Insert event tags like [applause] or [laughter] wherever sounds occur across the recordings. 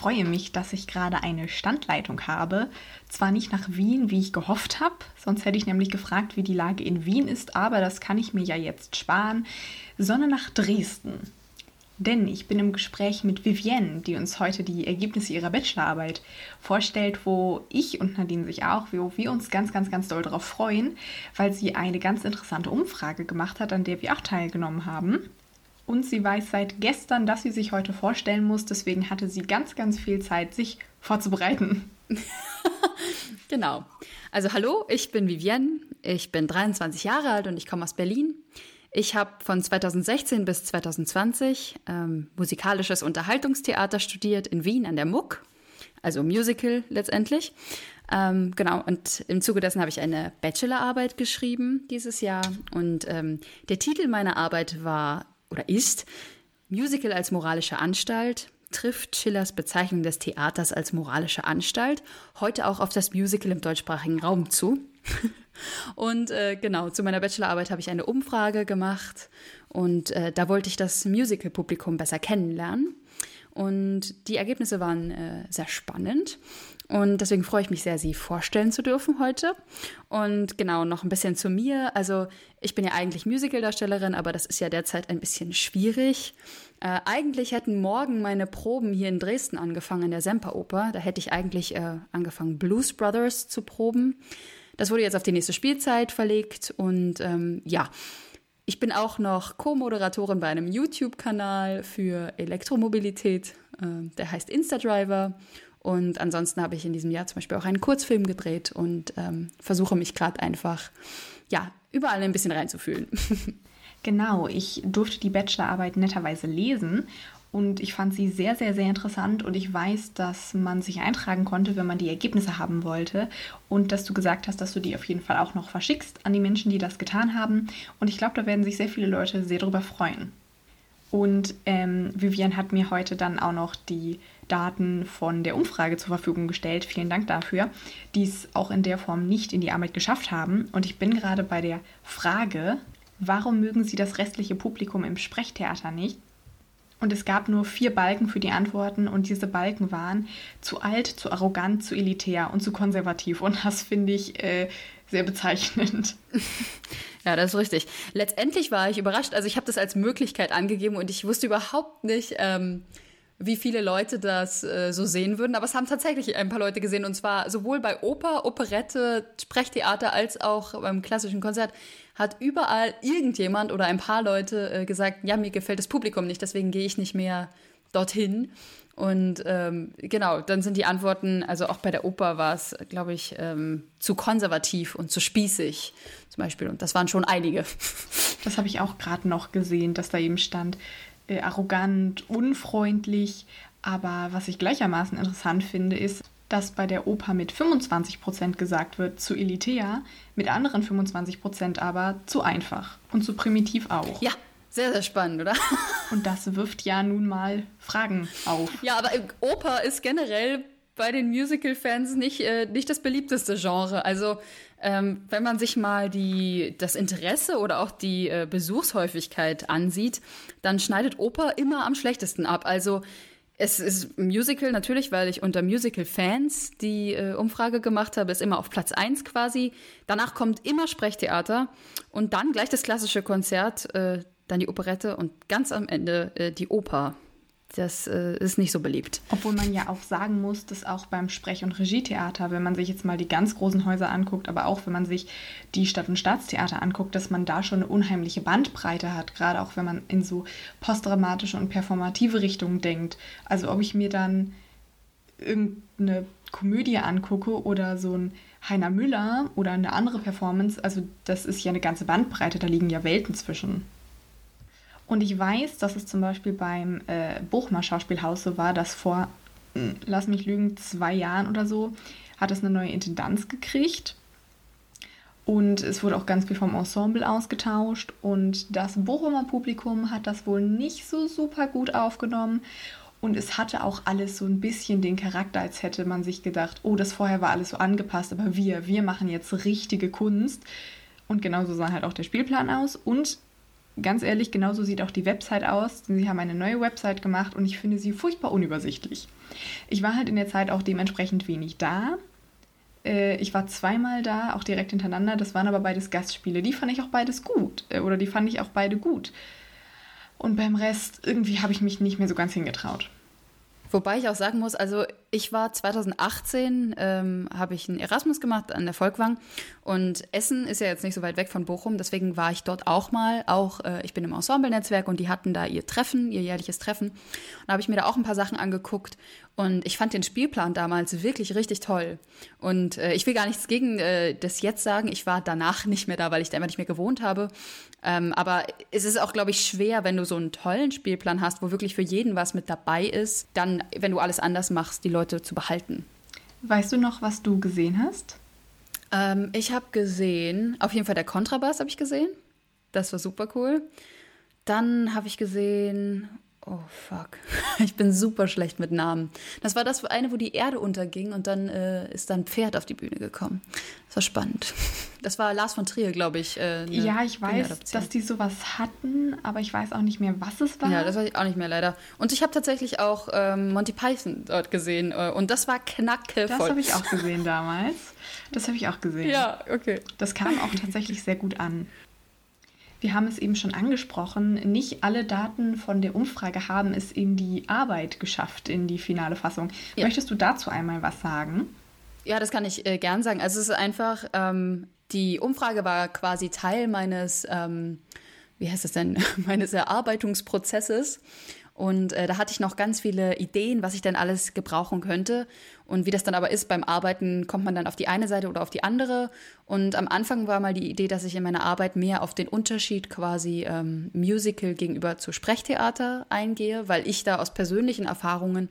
freue mich, dass ich gerade eine Standleitung habe. Zwar nicht nach Wien, wie ich gehofft habe, sonst hätte ich nämlich gefragt, wie die Lage in Wien ist, aber das kann ich mir ja jetzt sparen, sondern nach Dresden. Denn ich bin im Gespräch mit Vivienne, die uns heute die Ergebnisse ihrer Bachelorarbeit vorstellt, wo ich und Nadine sich auch, wo wir uns ganz, ganz, ganz doll darauf freuen, weil sie eine ganz interessante Umfrage gemacht hat, an der wir auch teilgenommen haben. Und sie weiß seit gestern, dass sie sich heute vorstellen muss. Deswegen hatte sie ganz, ganz viel Zeit, sich vorzubereiten. [laughs] genau. Also hallo, ich bin Vivienne. Ich bin 23 Jahre alt und ich komme aus Berlin. Ich habe von 2016 bis 2020 ähm, musikalisches Unterhaltungstheater studiert in Wien an der MUC, also Musical letztendlich. Ähm, genau, und im Zuge dessen habe ich eine Bachelorarbeit geschrieben dieses Jahr. Und ähm, der Titel meiner Arbeit war oder ist Musical als moralische Anstalt, trifft Schillers Bezeichnung des Theaters als moralische Anstalt heute auch auf das Musical im deutschsprachigen Raum zu. [laughs] Und äh, genau, zu meiner Bachelorarbeit habe ich eine Umfrage gemacht und äh, da wollte ich das Musical-Publikum besser kennenlernen. Und die Ergebnisse waren äh, sehr spannend. Und deswegen freue ich mich sehr, Sie vorstellen zu dürfen heute. Und genau, noch ein bisschen zu mir. Also ich bin ja eigentlich Musicaldarstellerin, aber das ist ja derzeit ein bisschen schwierig. Äh, eigentlich hätten morgen meine Proben hier in Dresden angefangen, in der Semperoper. Da hätte ich eigentlich äh, angefangen, Blues Brothers zu proben. Das wurde jetzt auf die nächste Spielzeit verlegt und ähm, ja. Ich bin auch noch Co-Moderatorin bei einem YouTube-Kanal für Elektromobilität, äh, der heißt Instadriver. Und ansonsten habe ich in diesem Jahr zum Beispiel auch einen Kurzfilm gedreht und ähm, versuche mich gerade einfach, ja, überall ein bisschen reinzufühlen. [laughs] Genau, ich durfte die Bachelorarbeit netterweise lesen und ich fand sie sehr, sehr, sehr interessant und ich weiß, dass man sich eintragen konnte, wenn man die Ergebnisse haben wollte und dass du gesagt hast, dass du die auf jeden Fall auch noch verschickst an die Menschen, die das getan haben. Und ich glaube, da werden sich sehr viele Leute sehr darüber freuen. Und ähm, Vivian hat mir heute dann auch noch die Daten von der Umfrage zur Verfügung gestellt. Vielen Dank dafür, die es auch in der Form nicht in die Arbeit geschafft haben. Und ich bin gerade bei der Frage, warum mögen Sie das restliche Publikum im Sprechtheater nicht? Und es gab nur vier Balken für die Antworten und diese Balken waren zu alt, zu arrogant, zu elitär und zu konservativ. Und das finde ich äh, sehr bezeichnend. [laughs] Ja, das ist richtig. Letztendlich war ich überrascht. Also ich habe das als Möglichkeit angegeben und ich wusste überhaupt nicht, ähm, wie viele Leute das äh, so sehen würden. Aber es haben tatsächlich ein paar Leute gesehen und zwar sowohl bei Oper, Operette, Sprechtheater als auch beim klassischen Konzert hat überall irgendjemand oder ein paar Leute äh, gesagt, ja, mir gefällt das Publikum nicht, deswegen gehe ich nicht mehr dorthin. Und ähm, genau, dann sind die Antworten, also auch bei der Oper war es, glaube ich, ähm, zu konservativ und zu spießig zum Beispiel. Und das waren schon einige. Das habe ich auch gerade noch gesehen, dass da eben stand, äh, arrogant, unfreundlich. Aber was ich gleichermaßen interessant finde, ist, dass bei der Oper mit 25% gesagt wird, zu elitär, mit anderen 25% aber zu einfach und zu primitiv auch. Ja, sehr, sehr spannend, oder? [laughs] Und das wirft ja nun mal Fragen auf. Ja, aber Oper ist generell bei den Musical-Fans nicht, äh, nicht das beliebteste Genre. Also ähm, wenn man sich mal die, das Interesse oder auch die äh, Besuchshäufigkeit ansieht, dann schneidet Oper immer am schlechtesten ab. Also es ist Musical natürlich, weil ich unter Musical-Fans die äh, Umfrage gemacht habe, ist immer auf Platz 1 quasi. Danach kommt immer Sprechtheater und dann gleich das klassische Konzert, äh, dann die Operette und ganz am Ende äh, die Oper. Das äh, ist nicht so beliebt. Obwohl man ja auch sagen muss, dass auch beim Sprech- und Regietheater, wenn man sich jetzt mal die ganz großen Häuser anguckt, aber auch wenn man sich die Stadt- und Staatstheater anguckt, dass man da schon eine unheimliche Bandbreite hat, gerade auch wenn man in so postdramatische und performative Richtungen denkt. Also ob ich mir dann irgendeine Komödie angucke oder so ein Heiner Müller oder eine andere Performance, also das ist ja eine ganze Bandbreite, da liegen ja Welten zwischen. Und ich weiß, dass es zum Beispiel beim äh, Bochmer Schauspielhaus so war, dass vor, hm, lass mich lügen, zwei Jahren oder so, hat es eine neue Intendanz gekriegt. Und es wurde auch ganz viel vom Ensemble ausgetauscht. Und das Bochumer Publikum hat das wohl nicht so super gut aufgenommen. Und es hatte auch alles so ein bisschen den Charakter, als hätte man sich gedacht, oh, das vorher war alles so angepasst, aber wir, wir machen jetzt richtige Kunst. Und genauso sah halt auch der Spielplan aus. Und ganz ehrlich, genauso sieht auch die Website aus. Sie haben eine neue Website gemacht und ich finde sie furchtbar unübersichtlich. Ich war halt in der Zeit auch dementsprechend wenig da. Äh, ich war zweimal da, auch direkt hintereinander. Das waren aber beides Gastspiele. Die fand ich auch beides gut. Äh, oder die fand ich auch beide gut. Und beim Rest, irgendwie habe ich mich nicht mehr so ganz hingetraut. Wobei ich auch sagen muss, also ich war 2018, ähm, habe ich einen Erasmus gemacht an der Volkwang und Essen ist ja jetzt nicht so weit weg von Bochum, deswegen war ich dort auch mal. Auch äh, ich bin im Ensemble-Netzwerk und die hatten da ihr Treffen, ihr jährliches Treffen. Und habe ich mir da auch ein paar Sachen angeguckt und ich fand den Spielplan damals wirklich richtig toll. Und äh, ich will gar nichts gegen äh, das jetzt sagen. Ich war danach [laughs] nicht mehr da, weil ich da immer nicht mehr gewohnt habe. Ähm, aber es ist auch, glaube ich, schwer, wenn du so einen tollen Spielplan hast, wo wirklich für jeden was mit dabei ist, dann, wenn du alles anders machst, die Leute zu behalten. Weißt du noch, was du gesehen hast? Ähm, ich habe gesehen, auf jeden Fall der Kontrabass habe ich gesehen. Das war super cool. Dann habe ich gesehen, Oh fuck. [laughs] Ich bin super schlecht mit Namen. Das war das eine, wo die Erde unterging und dann äh, ist dann ein Pferd auf die Bühne gekommen. Das war spannend. Das war Lars von Trier, glaube ich. Äh, ja, ich weiß, dass die sowas hatten, aber ich weiß auch nicht mehr, was es war. Ja, das weiß ich auch nicht mehr leider. Und ich habe tatsächlich auch ähm, Monty Python dort gesehen äh, und das war knackevoll. Das habe ich auch gesehen damals. Das habe ich auch gesehen. [laughs] Ja, okay. Das kam auch tatsächlich sehr gut an. Wir haben es eben schon angesprochen, nicht alle Daten von der Umfrage haben es in die Arbeit geschafft, in die finale Fassung. Ja. Möchtest du dazu einmal was sagen? Ja, das kann ich äh, gern sagen. Also es ist einfach, ähm, die Umfrage war quasi Teil meines, ähm, wie heißt es denn, [laughs] meines Erarbeitungsprozesses. Und äh, da hatte ich noch ganz viele Ideen, was ich denn alles gebrauchen könnte. Und wie das dann aber ist, beim Arbeiten kommt man dann auf die eine Seite oder auf die andere. Und am Anfang war mal die Idee, dass ich in meiner Arbeit mehr auf den Unterschied quasi ähm, Musical gegenüber zu Sprechtheater eingehe, weil ich da aus persönlichen Erfahrungen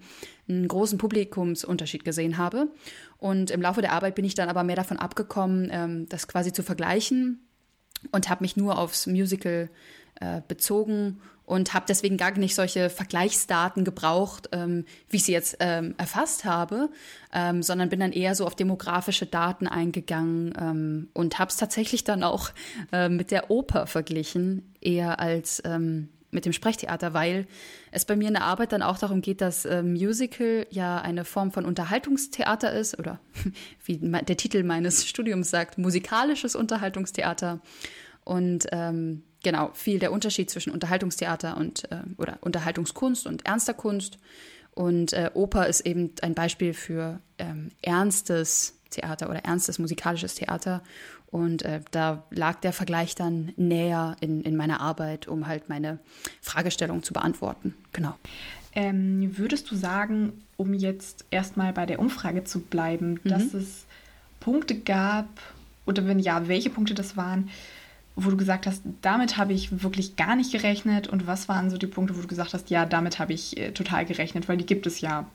einen großen Publikumsunterschied gesehen habe. Und im Laufe der Arbeit bin ich dann aber mehr davon abgekommen, ähm, das quasi zu vergleichen und habe mich nur aufs Musical äh, bezogen und habe deswegen gar nicht solche Vergleichsdaten gebraucht, ähm, wie ich sie jetzt ähm, erfasst habe, ähm, sondern bin dann eher so auf demografische Daten eingegangen ähm, und habe es tatsächlich dann auch äh, mit der Oper verglichen, eher als ähm, mit dem Sprechtheater, weil es bei mir in der Arbeit dann auch darum geht, dass äh, Musical ja eine Form von Unterhaltungstheater ist oder [laughs] wie der Titel meines Studiums sagt, musikalisches Unterhaltungstheater. Und ähm, genau, viel der Unterschied zwischen Unterhaltungstheater und äh, oder Unterhaltungskunst und ernster Kunst. Und äh, Oper ist eben ein Beispiel für ähm, ernstes Theater oder ernstes musikalisches Theater. Und äh, da lag der Vergleich dann näher in, in meiner Arbeit, um halt meine Fragestellung zu beantworten. Genau. Ähm, würdest du sagen, um jetzt erstmal bei der Umfrage zu bleiben, mhm. dass es Punkte gab, oder wenn ja, welche Punkte das waren, wo du gesagt hast, damit habe ich wirklich gar nicht gerechnet? Und was waren so die Punkte, wo du gesagt hast, ja, damit habe ich äh, total gerechnet, weil die gibt es ja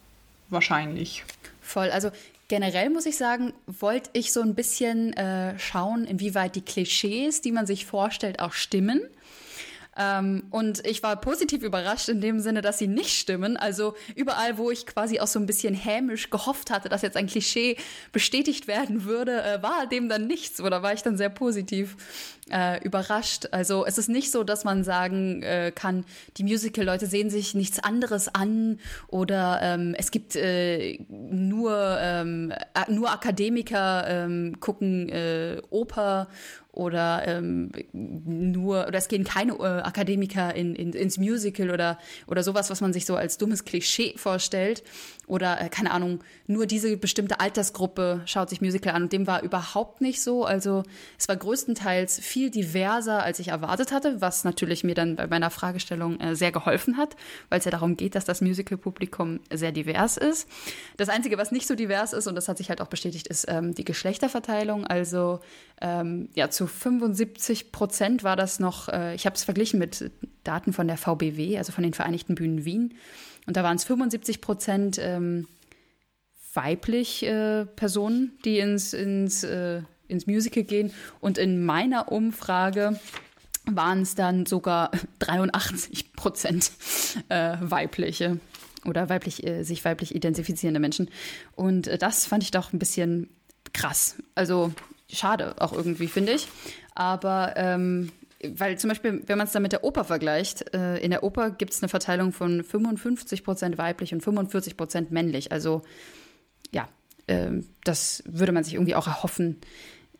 wahrscheinlich. Voll. Also generell muss ich sagen, wollte ich so ein bisschen äh, schauen, inwieweit die Klischees, die man sich vorstellt, auch stimmen. Ähm, und ich war positiv überrascht in dem Sinne, dass sie nicht stimmen. Also überall, wo ich quasi auch so ein bisschen hämisch gehofft hatte, dass jetzt ein Klischee bestätigt werden würde, äh, war dem dann nichts. Oder war ich dann sehr positiv äh, überrascht. Also es ist nicht so, dass man sagen äh, kann, die Musical-Leute sehen sich nichts anderes an oder ähm, es gibt äh, nur, ähm, nur Akademiker ähm, gucken äh, Oper oder ähm, nur oder es gehen keine äh, Akademiker in, in, ins Musical oder oder sowas, was man sich so als dummes Klischee vorstellt oder äh, keine Ahnung, nur diese bestimmte Altersgruppe schaut sich Musical an und dem war überhaupt nicht so. Also es war größtenteils viel diverser, als ich erwartet hatte, was natürlich mir dann bei meiner Fragestellung äh, sehr geholfen hat, weil es ja darum geht, dass das Musical-Publikum sehr divers ist. Das Einzige, was nicht so divers ist, und das hat sich halt auch bestätigt, ist ähm, die Geschlechterverteilung. Also ähm, ja, zu 75 Prozent war das noch, äh, ich habe es verglichen mit Daten von der VBW, also von den Vereinigten Bühnen Wien. Und da waren es 75 Prozent ähm, weiblich äh, Personen, die ins, ins, äh, ins Musical gehen. Und in meiner Umfrage waren es dann sogar [laughs] 83 Prozent äh, weibliche oder weiblich, äh, sich weiblich identifizierende Menschen. Und äh, das fand ich doch ein bisschen krass. Also schade auch irgendwie, finde ich. Aber ähm, weil zum Beispiel, wenn man es dann mit der Oper vergleicht, äh, in der Oper gibt es eine Verteilung von 55 Prozent weiblich und 45 Prozent männlich. Also ja, äh, das würde man sich irgendwie auch erhoffen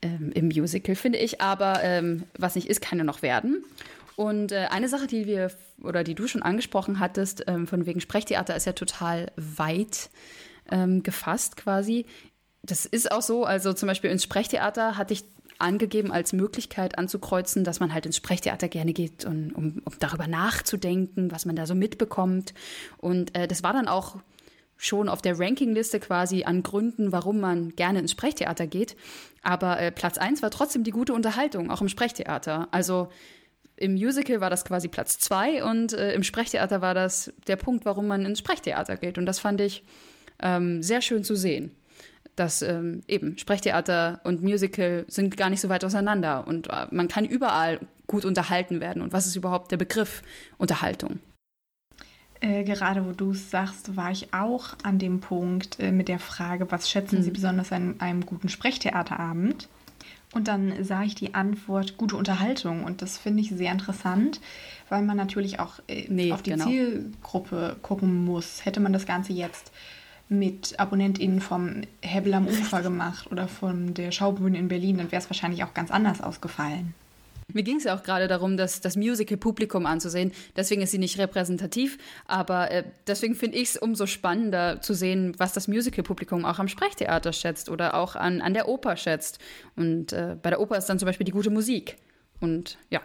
ähm, im Musical, finde ich. Aber ähm, was nicht ist, kann ja noch werden. Und äh, eine Sache, die wir oder die du schon angesprochen hattest, ähm, von wegen Sprechtheater, ist ja total weit ähm, gefasst quasi. Das ist auch so. Also zum Beispiel ins Sprechtheater hatte ich angegeben als Möglichkeit anzukreuzen, dass man halt ins Sprechtheater gerne geht, und, um, um darüber nachzudenken, was man da so mitbekommt. Und äh, das war dann auch schon auf der Rankingliste quasi an Gründen, warum man gerne ins Sprechtheater geht. Aber äh, Platz 1 war trotzdem die gute Unterhaltung, auch im Sprechtheater. Also im Musical war das quasi Platz 2 und äh, im Sprechtheater war das der Punkt, warum man ins Sprechtheater geht. Und das fand ich ähm, sehr schön zu sehen dass ähm, eben Sprechtheater und Musical sind gar nicht so weit auseinander und äh, man kann überall gut unterhalten werden. Und was ist überhaupt der Begriff Unterhaltung? Äh, gerade wo du es sagst, war ich auch an dem Punkt äh, mit der Frage, was schätzen mhm. Sie besonders an einem guten Sprechtheaterabend? Und dann sah ich die Antwort gute Unterhaltung. Und das finde ich sehr interessant, weil man natürlich auch äh, nee, auf die genau. Zielgruppe gucken muss. Hätte man das Ganze jetzt mit AbonnentInnen vom Hebel am Ufer gemacht oder von der Schaubühne in Berlin, dann wäre es wahrscheinlich auch ganz anders ausgefallen. Mir ging es ja auch gerade darum, das, das Musical-Publikum anzusehen. Deswegen ist sie nicht repräsentativ, aber äh, deswegen finde ich es umso spannender zu sehen, was das Musical-Publikum auch am Sprechtheater schätzt oder auch an, an der Oper schätzt. Und äh, bei der Oper ist dann zum Beispiel die gute Musik. Und ja.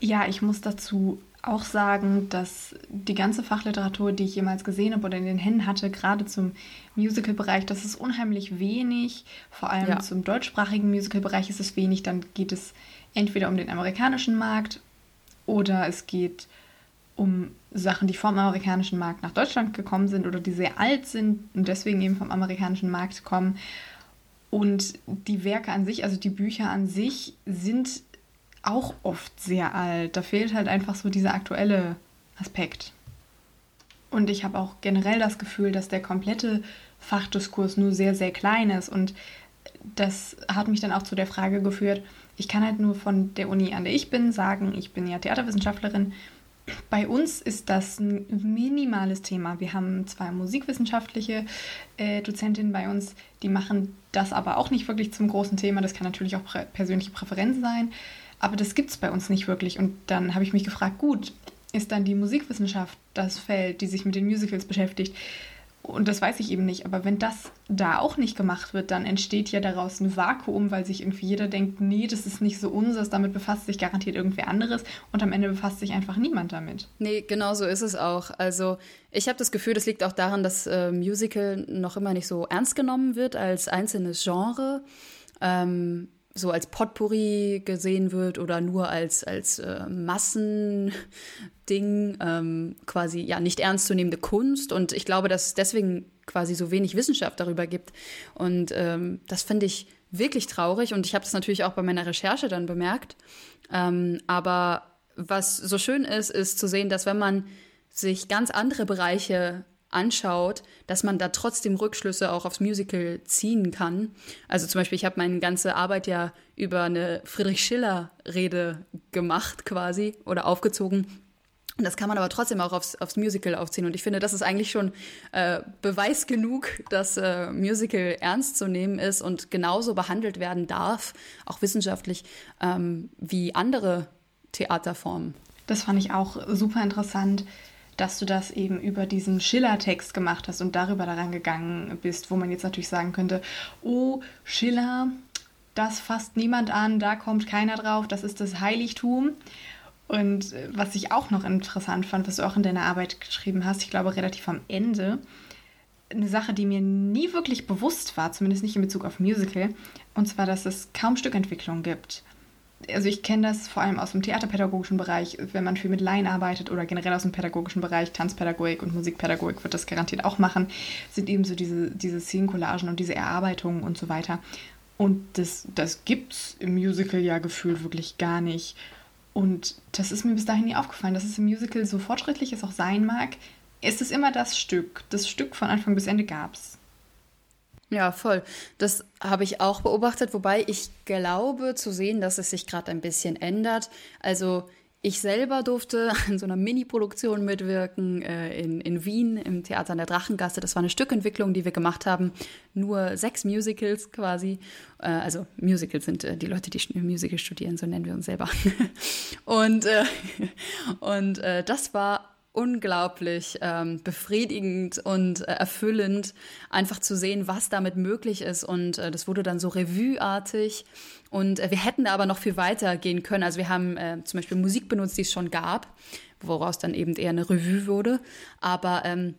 Ja, ich muss dazu auch sagen, dass die ganze Fachliteratur, die ich jemals gesehen habe oder in den Händen hatte, gerade zum Musical-Bereich, das ist unheimlich wenig. Vor allem ja. zum deutschsprachigen Musical-Bereich ist es wenig. Dann geht es entweder um den amerikanischen Markt oder es geht um Sachen, die vom amerikanischen Markt nach Deutschland gekommen sind oder die sehr alt sind und deswegen eben vom amerikanischen Markt kommen. Und die Werke an sich, also die Bücher an sich, sind auch oft sehr alt. Da fehlt halt einfach so dieser aktuelle Aspekt. Und ich habe auch generell das Gefühl, dass der komplette Fachdiskurs nur sehr, sehr klein ist. Und das hat mich dann auch zu der Frage geführt, ich kann halt nur von der Uni, an der ich bin, sagen, ich bin ja Theaterwissenschaftlerin. Bei uns ist das ein minimales Thema. Wir haben zwei musikwissenschaftliche äh, Dozentinnen bei uns, die machen das aber auch nicht wirklich zum großen Thema. Das kann natürlich auch prä persönliche Präferenz sein. Aber das gibt es bei uns nicht wirklich. Und dann habe ich mich gefragt, gut, ist dann die Musikwissenschaft das Feld, die sich mit den Musicals beschäftigt? Und das weiß ich eben nicht. Aber wenn das da auch nicht gemacht wird, dann entsteht ja daraus ein Vakuum, weil sich irgendwie jeder denkt, nee, das ist nicht so unseres, damit befasst sich garantiert irgendwer anderes und am Ende befasst sich einfach niemand damit. Nee, genau so ist es auch. Also ich habe das Gefühl, das liegt auch daran, dass äh, Musical noch immer nicht so ernst genommen wird als einzelnes Genre. Ähm, so als Potpourri gesehen wird oder nur als, als äh, Massending, ähm, quasi ja nicht ernstzunehmende Kunst. Und ich glaube, dass es deswegen quasi so wenig Wissenschaft darüber gibt. Und ähm, das finde ich wirklich traurig. Und ich habe das natürlich auch bei meiner Recherche dann bemerkt. Ähm, aber was so schön ist, ist zu sehen, dass wenn man sich ganz andere Bereiche anschaut, dass man da trotzdem Rückschlüsse auch aufs Musical ziehen kann. Also zum Beispiel, ich habe meine ganze Arbeit ja über eine Friedrich Schiller-Rede gemacht quasi oder aufgezogen. Und das kann man aber trotzdem auch aufs, aufs Musical aufziehen. Und ich finde, das ist eigentlich schon äh, Beweis genug, dass äh, Musical ernst zu nehmen ist und genauso behandelt werden darf, auch wissenschaftlich, ähm, wie andere Theaterformen. Das fand ich auch super interessant dass du das eben über diesen Schiller-Text gemacht hast und darüber daran gegangen bist, wo man jetzt natürlich sagen könnte, oh, Schiller, das fasst niemand an, da kommt keiner drauf, das ist das Heiligtum. Und äh, was ich auch noch interessant fand, was du auch in deiner Arbeit geschrieben hast, ich glaube relativ am Ende, eine Sache, die mir nie wirklich bewusst war, zumindest nicht in Bezug auf Musical, und zwar, dass es kaum Stückentwicklung gibt also ich kenne das vor allem aus dem theaterpädagogischen Bereich, wenn man viel mit Laien arbeitet oder generell aus dem pädagogischen Bereich, Tanzpädagogik und Musikpädagogik wird das garantiert auch machen, sind eben so diese, diese Szenencollagen und diese Erarbeitungen und so weiter. Und das, das gibt es im Musical ja gefühlt wirklich gar nicht. Und das ist mir bis dahin nie aufgefallen, dass es im Musical so fortschrittlich es auch sein mag, ist es immer das Stück. Das Stück von Anfang bis Ende gab es. Ja, voll. Das habe ich auch beobachtet, wobei ich glaube zu sehen, dass es sich gerade ein bisschen ändert. Also ich selber durfte [laughs] an so einer Mini-Produktion mitwirken äh, in, in Wien im Theater an der Drachengasse. Das war eine Stückentwicklung, die wir gemacht haben. Nur sechs Musicals quasi. Äh, also Musicals sind äh, die Leute, die Musical studieren, so nennen wir uns selber. [laughs] und äh, [laughs] und äh, das war unglaublich ähm, befriedigend und äh, erfüllend, einfach zu sehen, was damit möglich ist. Und äh, das wurde dann so revueartig. Und äh, wir hätten aber noch viel weiter gehen können. Also wir haben äh, zum Beispiel Musik benutzt, die es schon gab, woraus dann eben eher eine Revue wurde. Aber ähm,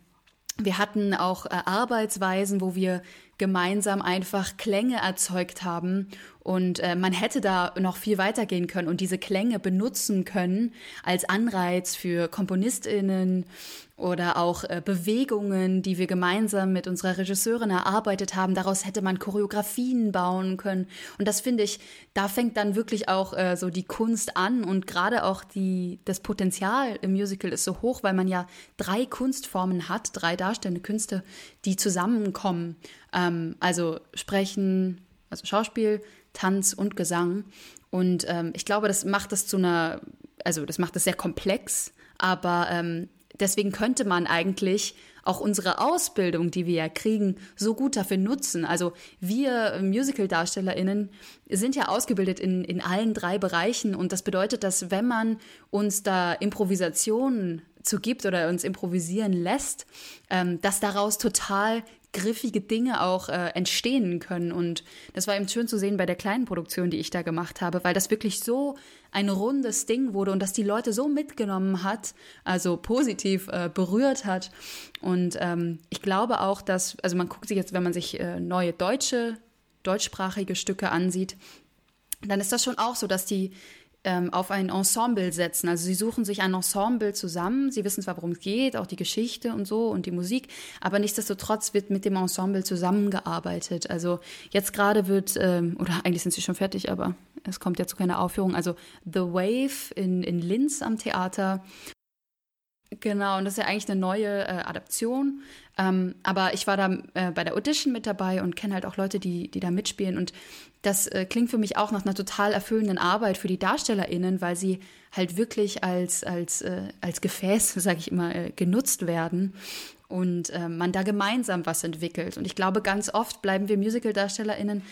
wir hatten auch äh, Arbeitsweisen, wo wir gemeinsam einfach Klänge erzeugt haben. Und äh, man hätte da noch viel weiter gehen können und diese Klänge benutzen können als Anreiz für KomponistInnen oder auch äh, Bewegungen, die wir gemeinsam mit unserer Regisseurin erarbeitet haben. Daraus hätte man Choreografien bauen können. Und das finde ich, da fängt dann wirklich auch äh, so die Kunst an und gerade auch die, das Potenzial im Musical ist so hoch, weil man ja drei Kunstformen hat, drei darstellende Künste, die zusammenkommen. Ähm, also Sprechen, also Schauspiel, Tanz und Gesang. Und ähm, ich glaube, das macht es zu einer, also das macht es sehr komplex, aber ähm, deswegen könnte man eigentlich auch unsere Ausbildung, die wir ja kriegen, so gut dafür nutzen. Also wir Musical-DarstellerInnen sind ja ausgebildet in, in allen drei Bereichen und das bedeutet, dass wenn man uns da Improvisationen zugibt oder uns improvisieren lässt, ähm, dass daraus total griffige Dinge auch äh, entstehen können. Und das war eben schön zu sehen bei der kleinen Produktion, die ich da gemacht habe, weil das wirklich so ein rundes Ding wurde und das die Leute so mitgenommen hat, also positiv äh, berührt hat. Und ähm, ich glaube auch, dass, also man guckt sich jetzt, wenn man sich äh, neue deutsche, deutschsprachige Stücke ansieht, dann ist das schon auch so, dass die ähm, auf ein Ensemble setzen. Also sie suchen sich ein Ensemble zusammen. Sie wissen zwar, worum es geht, auch die Geschichte und so und die Musik, aber nichtsdestotrotz wird mit dem Ensemble zusammengearbeitet. Also jetzt gerade wird, ähm, oder eigentlich sind sie schon fertig, aber es kommt ja zu keiner Aufführung. Also The Wave in, in Linz am Theater. Genau, und das ist ja eigentlich eine neue äh, Adaption. Ähm, aber ich war da äh, bei der Audition mit dabei und kenne halt auch Leute, die, die da mitspielen. Und das äh, klingt für mich auch nach einer total erfüllenden Arbeit für die DarstellerInnen, weil sie halt wirklich als, als, äh, als Gefäß, [laughs] sage ich immer, äh, genutzt werden und äh, man da gemeinsam was entwickelt. Und ich glaube, ganz oft bleiben wir Musical-DarstellerInnen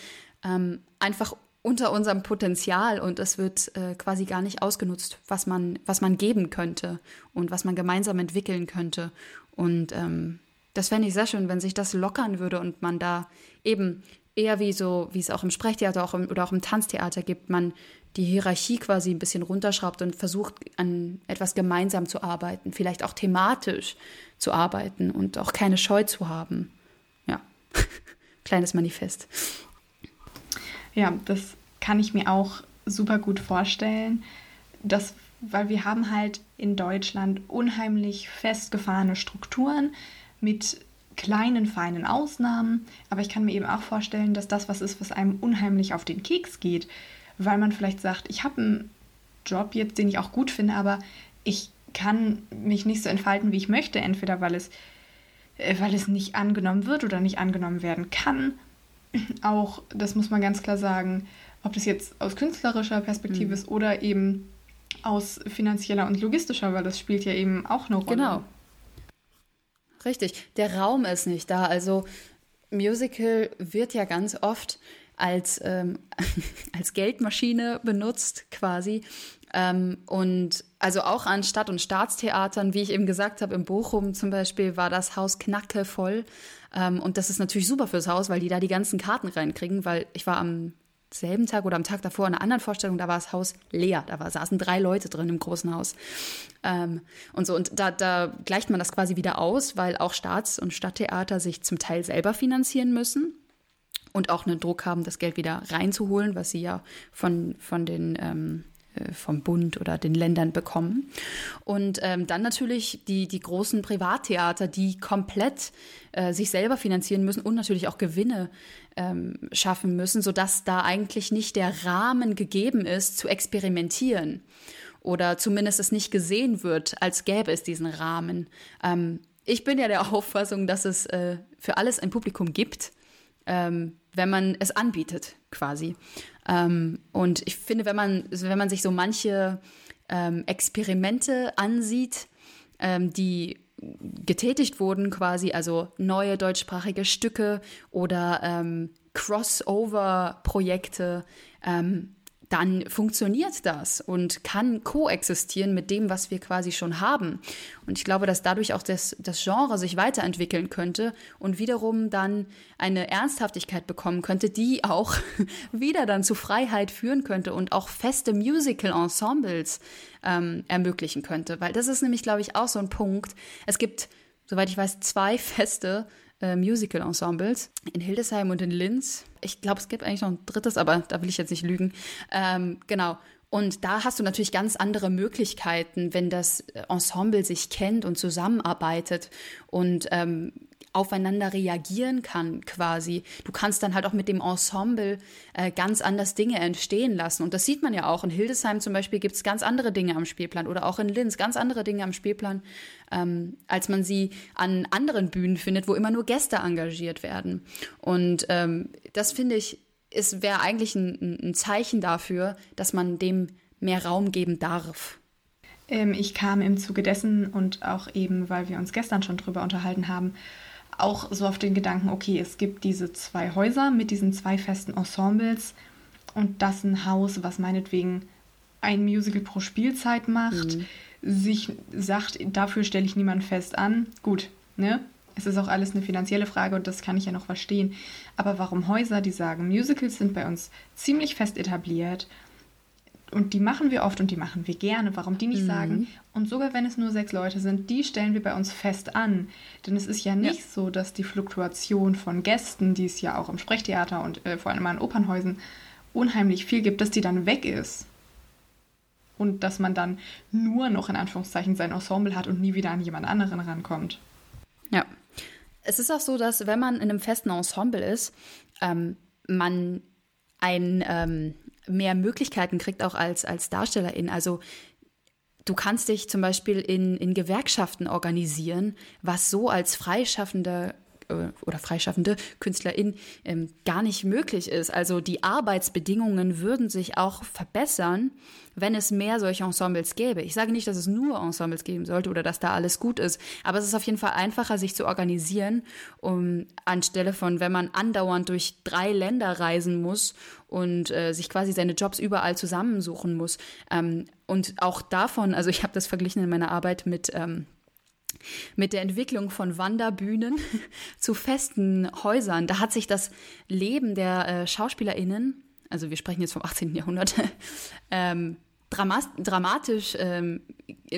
ähm, einfach unter unserem Potenzial und es wird äh, quasi gar nicht ausgenutzt, was man, was man geben könnte und was man gemeinsam entwickeln könnte. Und ähm, das fände ich sehr schön, wenn sich das lockern würde und man da eben eher wie so, wie es auch im Sprechtheater auch im, oder auch im Tanztheater gibt, man die Hierarchie quasi ein bisschen runterschraubt und versucht, an etwas gemeinsam zu arbeiten, vielleicht auch thematisch zu arbeiten und auch keine Scheu zu haben. Ja, [laughs] kleines Manifest. Ja, das kann ich mir auch super gut vorstellen, dass, weil wir haben halt in Deutschland unheimlich festgefahrene Strukturen mit kleinen, feinen Ausnahmen. Aber ich kann mir eben auch vorstellen, dass das was ist, was einem unheimlich auf den Keks geht, weil man vielleicht sagt, ich habe einen Job jetzt, den ich auch gut finde, aber ich kann mich nicht so entfalten, wie ich möchte, entweder weil es, äh, weil es nicht angenommen wird oder nicht angenommen werden kann. [clears throat] Auch, das muss man ganz klar sagen, ob das jetzt aus künstlerischer Perspektive mhm. ist oder eben aus finanzieller und logistischer, weil das spielt ja eben auch eine Rolle. Genau. Richtig, der Raum ist nicht da. Also Musical wird ja ganz oft als, ähm, [laughs] als Geldmaschine benutzt quasi. Ähm, und also auch an Stadt- und Staatstheatern, wie ich eben gesagt habe, in Bochum zum Beispiel war das Haus knackevoll. Ähm, und das ist natürlich super fürs Haus, weil die da die ganzen Karten reinkriegen, weil ich war am selben Tag oder am Tag davor in einer anderen Vorstellung, da war das Haus leer. Da war, saßen drei Leute drin im großen Haus. Ähm, und so, und da, da gleicht man das quasi wieder aus, weil auch Staats- und Stadttheater sich zum Teil selber finanzieren müssen und auch einen Druck haben, das Geld wieder reinzuholen, was sie ja von, von den ähm, äh, vom Bund oder den Ländern bekommen. Und ähm, dann natürlich die, die großen Privattheater, die komplett äh, sich selber finanzieren müssen und natürlich auch Gewinne ähm, schaffen müssen, sodass da eigentlich nicht der Rahmen gegeben ist, zu experimentieren. Oder zumindest es nicht gesehen wird, als gäbe es diesen Rahmen. Ähm, ich bin ja der [laughs] Auffassung, dass es äh, für alles ein Publikum gibt ähm, wenn man es anbietet, quasi. Ähm, und ich finde, wenn man, wenn man sich so manche ähm, Experimente ansieht, ähm, die getätigt wurden, quasi, also neue deutschsprachige Stücke oder ähm, Crossover-Projekte, ähm, dann funktioniert das und kann koexistieren mit dem, was wir quasi schon haben. Und ich glaube, dass dadurch auch das, das Genre sich weiterentwickeln könnte und wiederum dann eine Ernsthaftigkeit bekommen könnte, die auch [laughs] wieder dann zu Freiheit führen könnte und auch feste Musical-Ensembles ähm, ermöglichen könnte. Weil das ist nämlich, glaube ich, auch so ein Punkt. Es gibt, soweit ich weiß, zwei [laughs] feste äh, Musical-Ensembles in Hildesheim und in Linz. Ich glaube, es gibt eigentlich noch ein drittes, aber da will ich jetzt nicht lügen. Ähm, genau. Und da hast du natürlich ganz andere Möglichkeiten, wenn das Ensemble sich kennt und zusammenarbeitet und ähm, aufeinander reagieren kann quasi. Du kannst dann halt auch mit dem Ensemble äh, ganz anders Dinge entstehen lassen. Und das sieht man ja auch. In Hildesheim zum Beispiel gibt es ganz andere Dinge am Spielplan oder auch in Linz ganz andere Dinge am Spielplan, ähm, als man sie an anderen Bühnen findet, wo immer nur Gäste engagiert werden. Und ähm, das finde ich, es wäre eigentlich ein, ein Zeichen dafür, dass man dem mehr Raum geben darf. Ähm, ich kam im Zuge dessen und auch eben, weil wir uns gestern schon drüber unterhalten haben, auch so auf den Gedanken, okay, es gibt diese zwei Häuser mit diesen zwei festen Ensembles und das ein Haus, was meinetwegen ein Musical pro Spielzeit macht, mhm. sich sagt, dafür stelle ich niemanden fest an. Gut, ne? Es ist auch alles eine finanzielle Frage und das kann ich ja noch verstehen. Aber warum Häuser, die sagen, Musicals sind bei uns ziemlich fest etabliert und die machen wir oft und die machen wir gerne, warum die nicht mhm. sagen. Und sogar wenn es nur sechs Leute sind, die stellen wir bei uns fest an. Denn es ist ja nicht ja. so, dass die Fluktuation von Gästen, die es ja auch im Sprechtheater und äh, vor allem in Opernhäusern unheimlich viel gibt, dass die dann weg ist. Und dass man dann nur noch in Anführungszeichen sein Ensemble hat und nie wieder an jemand anderen rankommt. Ja. Es ist auch so, dass wenn man in einem festen Ensemble ist, ähm, man ein ähm, mehr Möglichkeiten kriegt, auch als, als Darstellerin. Also du kannst dich zum Beispiel in, in Gewerkschaften organisieren, was so als freischaffender oder freischaffende Künstlerin ähm, gar nicht möglich ist. Also die Arbeitsbedingungen würden sich auch verbessern, wenn es mehr solche Ensembles gäbe. Ich sage nicht, dass es nur Ensembles geben sollte oder dass da alles gut ist, aber es ist auf jeden Fall einfacher, sich zu organisieren, um anstelle von, wenn man andauernd durch drei Länder reisen muss und äh, sich quasi seine Jobs überall zusammensuchen muss. Ähm, und auch davon, also ich habe das verglichen in meiner Arbeit mit ähm, mit der Entwicklung von Wanderbühnen [laughs] zu festen Häusern. Da hat sich das Leben der äh, SchauspielerInnen, also wir sprechen jetzt vom 18. Jahrhundert, [laughs] ähm, dramatisch ähm,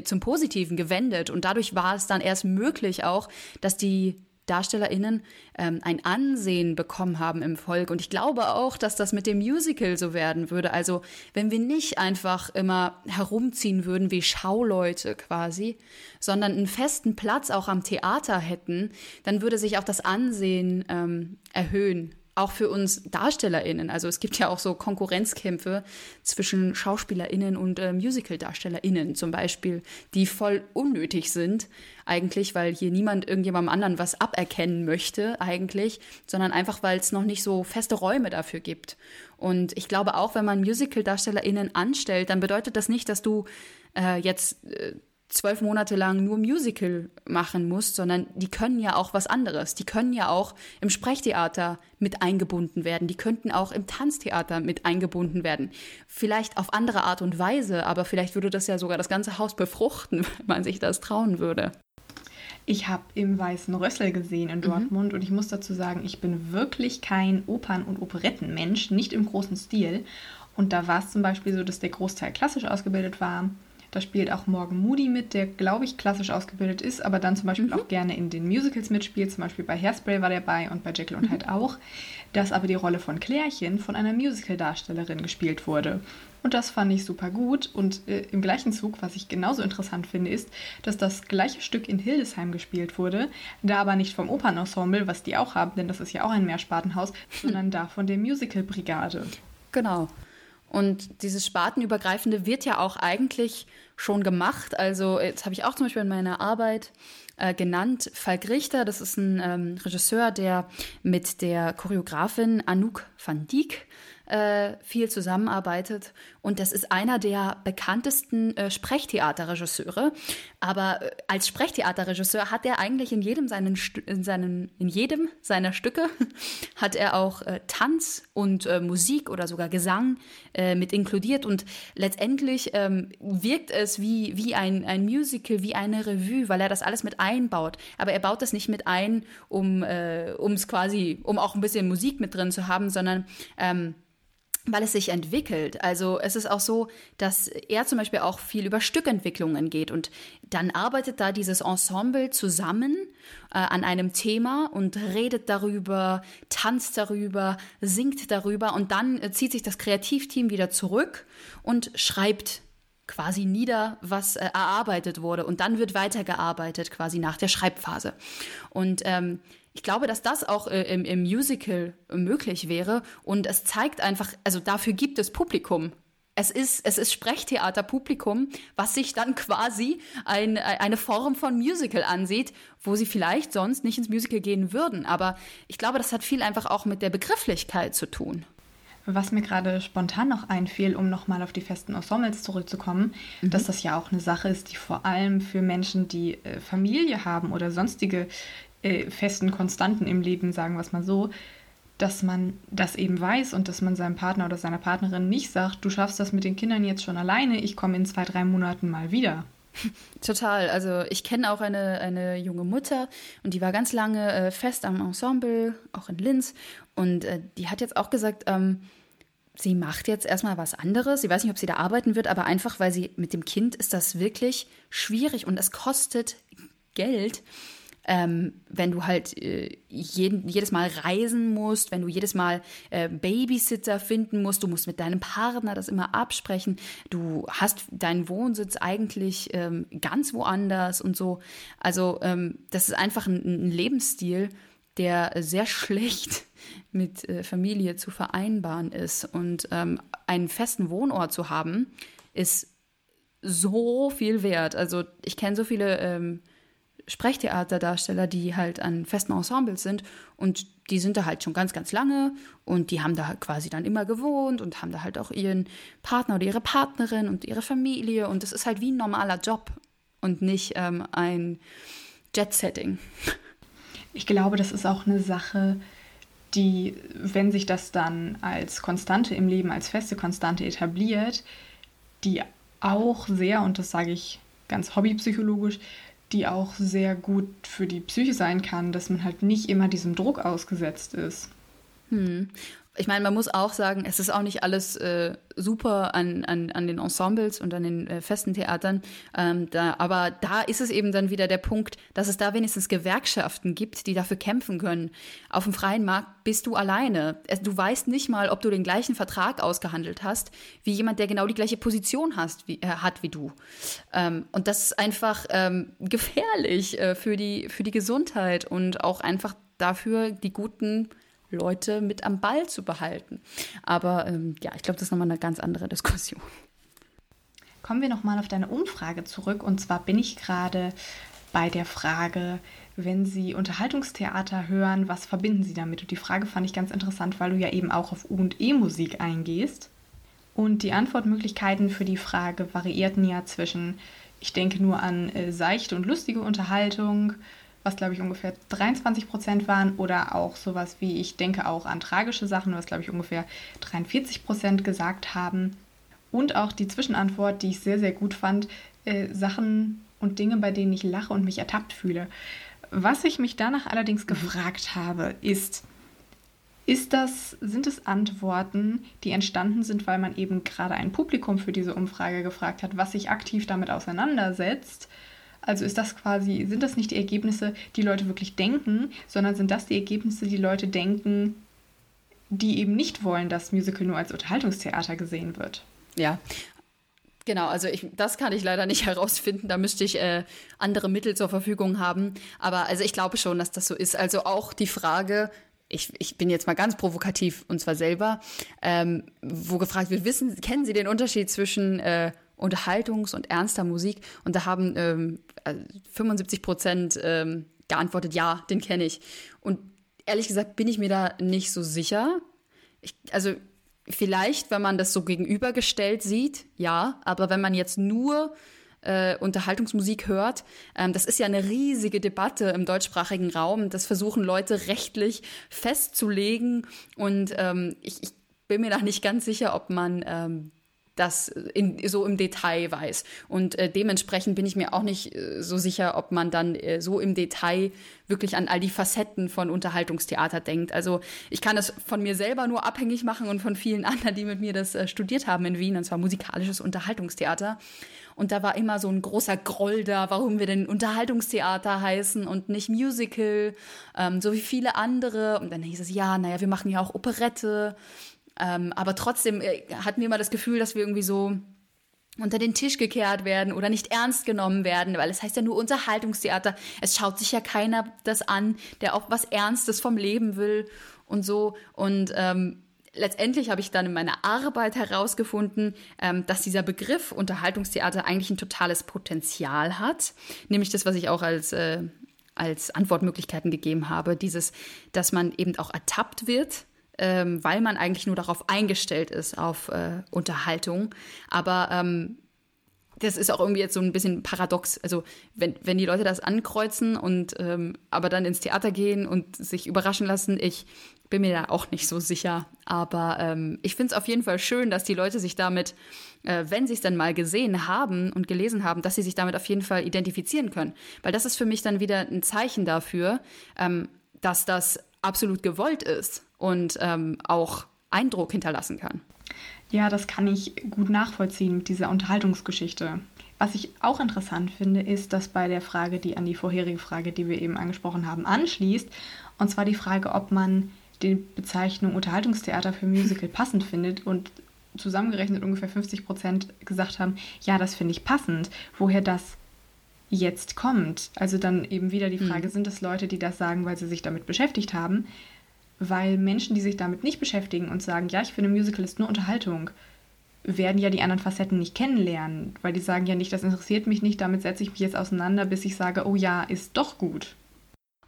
zum Positiven gewendet. Und dadurch war es dann erst möglich auch, dass die DarstellerInnen ähm, ein Ansehen bekommen haben im Volk. Und ich glaube auch, dass das mit dem Musical so werden würde. Also, wenn wir nicht einfach immer herumziehen würden wie Schauleute quasi, sondern einen festen Platz auch am Theater hätten, dann würde sich auch das Ansehen ähm, erhöhen auch für uns DarstellerInnen. Also es gibt ja auch so Konkurrenzkämpfe zwischen SchauspielerInnen und äh, Musical-DarstellerInnen zum Beispiel, die voll unnötig sind eigentlich, weil hier niemand irgendjemandem anderen was aberkennen möchte eigentlich, sondern einfach, weil es noch nicht so feste Räume dafür gibt. Und ich glaube auch, wenn man Musical-DarstellerInnen anstellt, dann bedeutet das nicht, dass du äh, jetzt äh, zwölf Monate lang nur Musical machen musst, sondern die können ja auch was anderes. Die können ja auch im Sprechtheater mit eingebunden werden. Die könnten auch im Tanztheater mit eingebunden werden. Vielleicht auf andere Art und Weise, aber vielleicht würde das ja sogar das ganze Haus befruchten, [laughs] wenn man sich das trauen würde. Ich habe im Weißen Rössel gesehen in mhm. Dortmund mhm. und ich muss dazu sagen, ich bin wirklich kein Opern- und Operettenmensch, nicht im großen Stil. Und da war es zum Beispiel so, dass der Großteil klassisch ausgebildet war da spielt auch Morgan Moody mit, der, glaube ich, klassisch ausgebildet ist, aber dann zum Beispiel mhm. auch gerne in den Musicals mitspielt. Zum Beispiel bei Hairspray war der bei und bei Jekyll und mhm. Hyde auch. Dass aber die Rolle von Klärchen von einer Musical-Darstellerin gespielt wurde. Und das fand ich super gut. Und äh, im gleichen Zug, was ich genauso interessant finde, ist, dass das gleiche Stück in Hildesheim gespielt wurde, da aber nicht vom Opernensemble, was die auch haben, denn das ist ja auch ein Mehrspartenhaus, [laughs] sondern da von der Musical-Brigade. Genau. Und dieses Spartenübergreifende wird ja auch eigentlich schon gemacht. Also jetzt habe ich auch zum Beispiel in meiner Arbeit äh, genannt Falk Richter. Das ist ein ähm, Regisseur, der mit der Choreografin Anouk van Dijk äh, viel zusammenarbeitet. Und das ist einer der bekanntesten äh, Sprechtheaterregisseure. Aber äh, als Sprechtheaterregisseur hat er eigentlich in jedem, seinen, in, seinen, in jedem seiner Stücke [laughs] hat er auch äh, Tanz und äh, Musik oder sogar Gesang äh, mit inkludiert. Und letztendlich ähm, wirkt es wie, wie ein, ein Musical, wie eine Revue, weil er das alles mit einbaut. Aber er baut das nicht mit ein, um es quasi, um auch ein bisschen Musik mit drin zu haben, sondern ähm, weil es sich entwickelt. Also es ist auch so, dass er zum Beispiel auch viel über Stückentwicklungen geht und dann arbeitet da dieses Ensemble zusammen äh, an einem Thema und redet darüber, tanzt darüber, singt darüber und dann äh, zieht sich das Kreativteam wieder zurück und schreibt quasi nieder, was äh, erarbeitet wurde und dann wird weitergearbeitet quasi nach der Schreibphase. Und ähm, ich glaube, dass das auch äh, im, im Musical möglich wäre und es zeigt einfach, also dafür gibt es Publikum. Es ist, es ist Sprechtheaterpublikum, was sich dann quasi ein, eine Form von Musical ansieht, wo sie vielleicht sonst nicht ins Musical gehen würden. Aber ich glaube, das hat viel einfach auch mit der Begrifflichkeit zu tun. Was mir gerade spontan noch einfiel, um nochmal auf die festen Ensembles zurückzukommen, mhm. dass das ja auch eine Sache ist, die vor allem für Menschen, die äh, Familie haben oder sonstige äh, festen Konstanten im Leben, sagen wir es mal so, dass man das eben weiß und dass man seinem Partner oder seiner Partnerin nicht sagt, du schaffst das mit den Kindern jetzt schon alleine, ich komme in zwei, drei Monaten mal wieder. [laughs] Total. Also ich kenne auch eine, eine junge Mutter und die war ganz lange äh, fest am Ensemble, auch in Linz. Und äh, die hat jetzt auch gesagt, ähm, sie macht jetzt erstmal was anderes. Sie weiß nicht, ob sie da arbeiten wird, aber einfach, weil sie mit dem Kind ist das wirklich schwierig und es kostet Geld ähm, wenn du halt äh, jeden, jedes Mal reisen musst, wenn du jedes Mal äh, Babysitter finden musst, du musst mit deinem Partner das immer absprechen, du hast deinen Wohnsitz eigentlich ähm, ganz woanders und so. Also ähm, das ist einfach ein, ein, Lebensstil, der sehr schlecht [laughs] mit äh, Familie zu vereinbaren ist. Und ähm, einen festen Wohnort zu haben, ist so viel wert. Also ich kenne so viele ähm, Sprechtheaterdarsteller, die halt an festen Ensembles sind und die sind da halt schon ganz, ganz lange und die haben da halt quasi dann immer gewohnt und haben da halt auch ihren Partner oder ihre Partnerin und ihre Familie und das ist halt wie ein normaler Job und nicht ähm, ein Jet-Setting. [laughs] Ich glaube, das ist auch eine Sache, die, wenn sich das dann als Konstante im Leben, als feste Konstante etabliert, die auch sehr, und das sage ich ganz hobbypsychologisch, die auch sehr gut für die Psyche sein kann, dass man halt nicht immer diesem Druck ausgesetzt ist. Hm. Ich meine, man muss auch sagen, es ist auch nicht alles äh, super an, an, an den Ensembles und an den äh, festen Theatern. Ähm, da, aber da ist es eben dann wieder der Punkt, dass es da wenigstens Gewerkschaften gibt, die dafür kämpfen können. Auf dem freien Markt bist du alleine. Du weißt nicht mal, ob du den gleichen Vertrag ausgehandelt hast, wie jemand, der genau die gleiche Position hast, wie, äh, hat wie du. Ähm, und das ist einfach ähm, [laughs] gefährlich äh, für, die, für die Gesundheit und auch einfach dafür, die guten Leute mit am Ball zu behalten. Aber ähm, ja, ich glaube, das ist nochmal eine ganz andere Diskussion. Kommen wir nochmal auf deine Umfrage zurück. Und zwar bin ich gerade bei der Frage, wenn Sie Unterhaltungstheater hören, was verbinden Sie damit? Und die Frage fand ich ganz interessant, weil du ja eben auch auf U- und E-Musik eingehst. Und die Antwortmöglichkeiten für die Frage variierten ja zwischen, ich denke nur an äh, seichte und lustige Unterhaltung, was glaube ich ungefähr 23 Prozent waren, oder auch sowas wie, ich denke auch an tragische Sachen, was glaube ich ungefähr 43 Prozent gesagt haben. Und auch die Zwischenantwort, die ich sehr, sehr gut fand, äh, Sachen und Dinge, bei denen ich lache und mich ertappt fühle. Was ich mich danach allerdings mhm. gefragt habe, ist, ist das, sind es Antworten, die entstanden sind, weil man eben gerade ein Publikum für diese Umfrage gefragt hat, was sich aktiv damit auseinandersetzt? Also ist das quasi, sind das nicht die Ergebnisse, die Leute wirklich denken, sondern sind das die Ergebnisse, die Leute denken, die eben nicht wollen, dass Musical nur als Unterhaltungstheater gesehen wird? Ja, Genau, also ich, das kann ich leider nicht [laughs] herausfinden. Da müsste ich äh, andere Mittel zur Verfügung haben. Aber also ich glaube schon, dass das so ist. Also auch die Frage, ich, ich bin jetzt mal ganz provokativ und zwar selber, ähm, wo gefragt wird, wissen, kennen Sie den Unterschied zwischen äh, Unterhaltungs- und ernster Musik. Und da haben ähm, 75 Prozent ähm, geantwortet, ja, den kenne ich. Und ehrlich gesagt bin ich mir da nicht so sicher. Ich, also vielleicht, wenn man das so gegenübergestellt sieht, ja, aber wenn man jetzt nur äh, Unterhaltungsmusik hört. Ähm, das ist ja eine riesige Debatte im deutschsprachigen Raum. Das versuchen Leute rechtlich festzulegen. Und ähm, ich, ich, bin mir da nicht ganz sicher, ob man ähm, das in, so im Detail weiß. Und äh, dementsprechend bin ich mir auch nicht äh, so sicher, ob man dann äh, so im Detail wirklich an all die Facetten von Unterhaltungstheater denkt. Also ich kann das von mir selber nur abhängig machen und von vielen [laughs] anderen, die mit mir das äh, studiert haben in Wien, und zwar musikalisches Unterhaltungstheater. Und da war immer so ein großer Groll da, warum wir denn Unterhaltungstheater heißen und nicht Musical, ähm, so wie viele andere. Und dann hieß es, ja, naja, wir machen ja auch Operette. Ähm, aber trotzdem äh, hatten wir immer das Gefühl, dass wir irgendwie so unter den Tisch gekehrt werden oder nicht ernst genommen werden, weil es heißt ja nur Unterhaltungstheater. Es schaut sich ja keiner das an, der auch was Ernstes vom Leben will und so. Und ähm, letztendlich habe ich dann in meiner Arbeit herausgefunden, ähm, dass dieser Begriff Unterhaltungstheater eigentlich ein totales Potenzial hat. Nämlich das, was ich auch als, äh, als Antwortmöglichkeiten gegeben habe, dieses, dass man eben auch ertappt wird. Ähm, weil man eigentlich nur darauf eingestellt ist, auf äh, Unterhaltung. Aber ähm, das ist auch irgendwie jetzt so ein bisschen paradox. Also, wenn, wenn die Leute das ankreuzen und ähm, aber dann ins Theater gehen und sich überraschen lassen, ich bin mir da auch nicht so sicher. Aber ähm, ich finde es auf jeden Fall schön, dass die Leute sich damit, äh, wenn sie es dann mal gesehen haben und gelesen haben, dass sie sich damit auf jeden Fall identifizieren können. Weil das ist für mich dann wieder ein Zeichen dafür, ähm, dass das absolut gewollt ist und ähm, auch Eindruck hinterlassen kann. Ja, das kann ich gut nachvollziehen mit dieser Unterhaltungsgeschichte. Was ich auch interessant finde, ist, dass bei der Frage, die an die vorherige Frage, die wir eben angesprochen haben, anschließt, und zwar die Frage, ob man die Bezeichnung Unterhaltungstheater für Musical passend findet und zusammengerechnet ungefähr 50 Prozent gesagt haben, ja, das finde ich passend. Woher das jetzt kommt. Also dann eben wieder die Frage, mhm. sind es Leute, die das sagen, weil sie sich damit beschäftigt haben? Weil Menschen, die sich damit nicht beschäftigen und sagen, ja, ich finde Musical ist nur Unterhaltung, werden ja die anderen Facetten nicht kennenlernen, weil die sagen ja nicht, das interessiert mich nicht, damit setze ich mich jetzt auseinander, bis ich sage, oh ja, ist doch gut.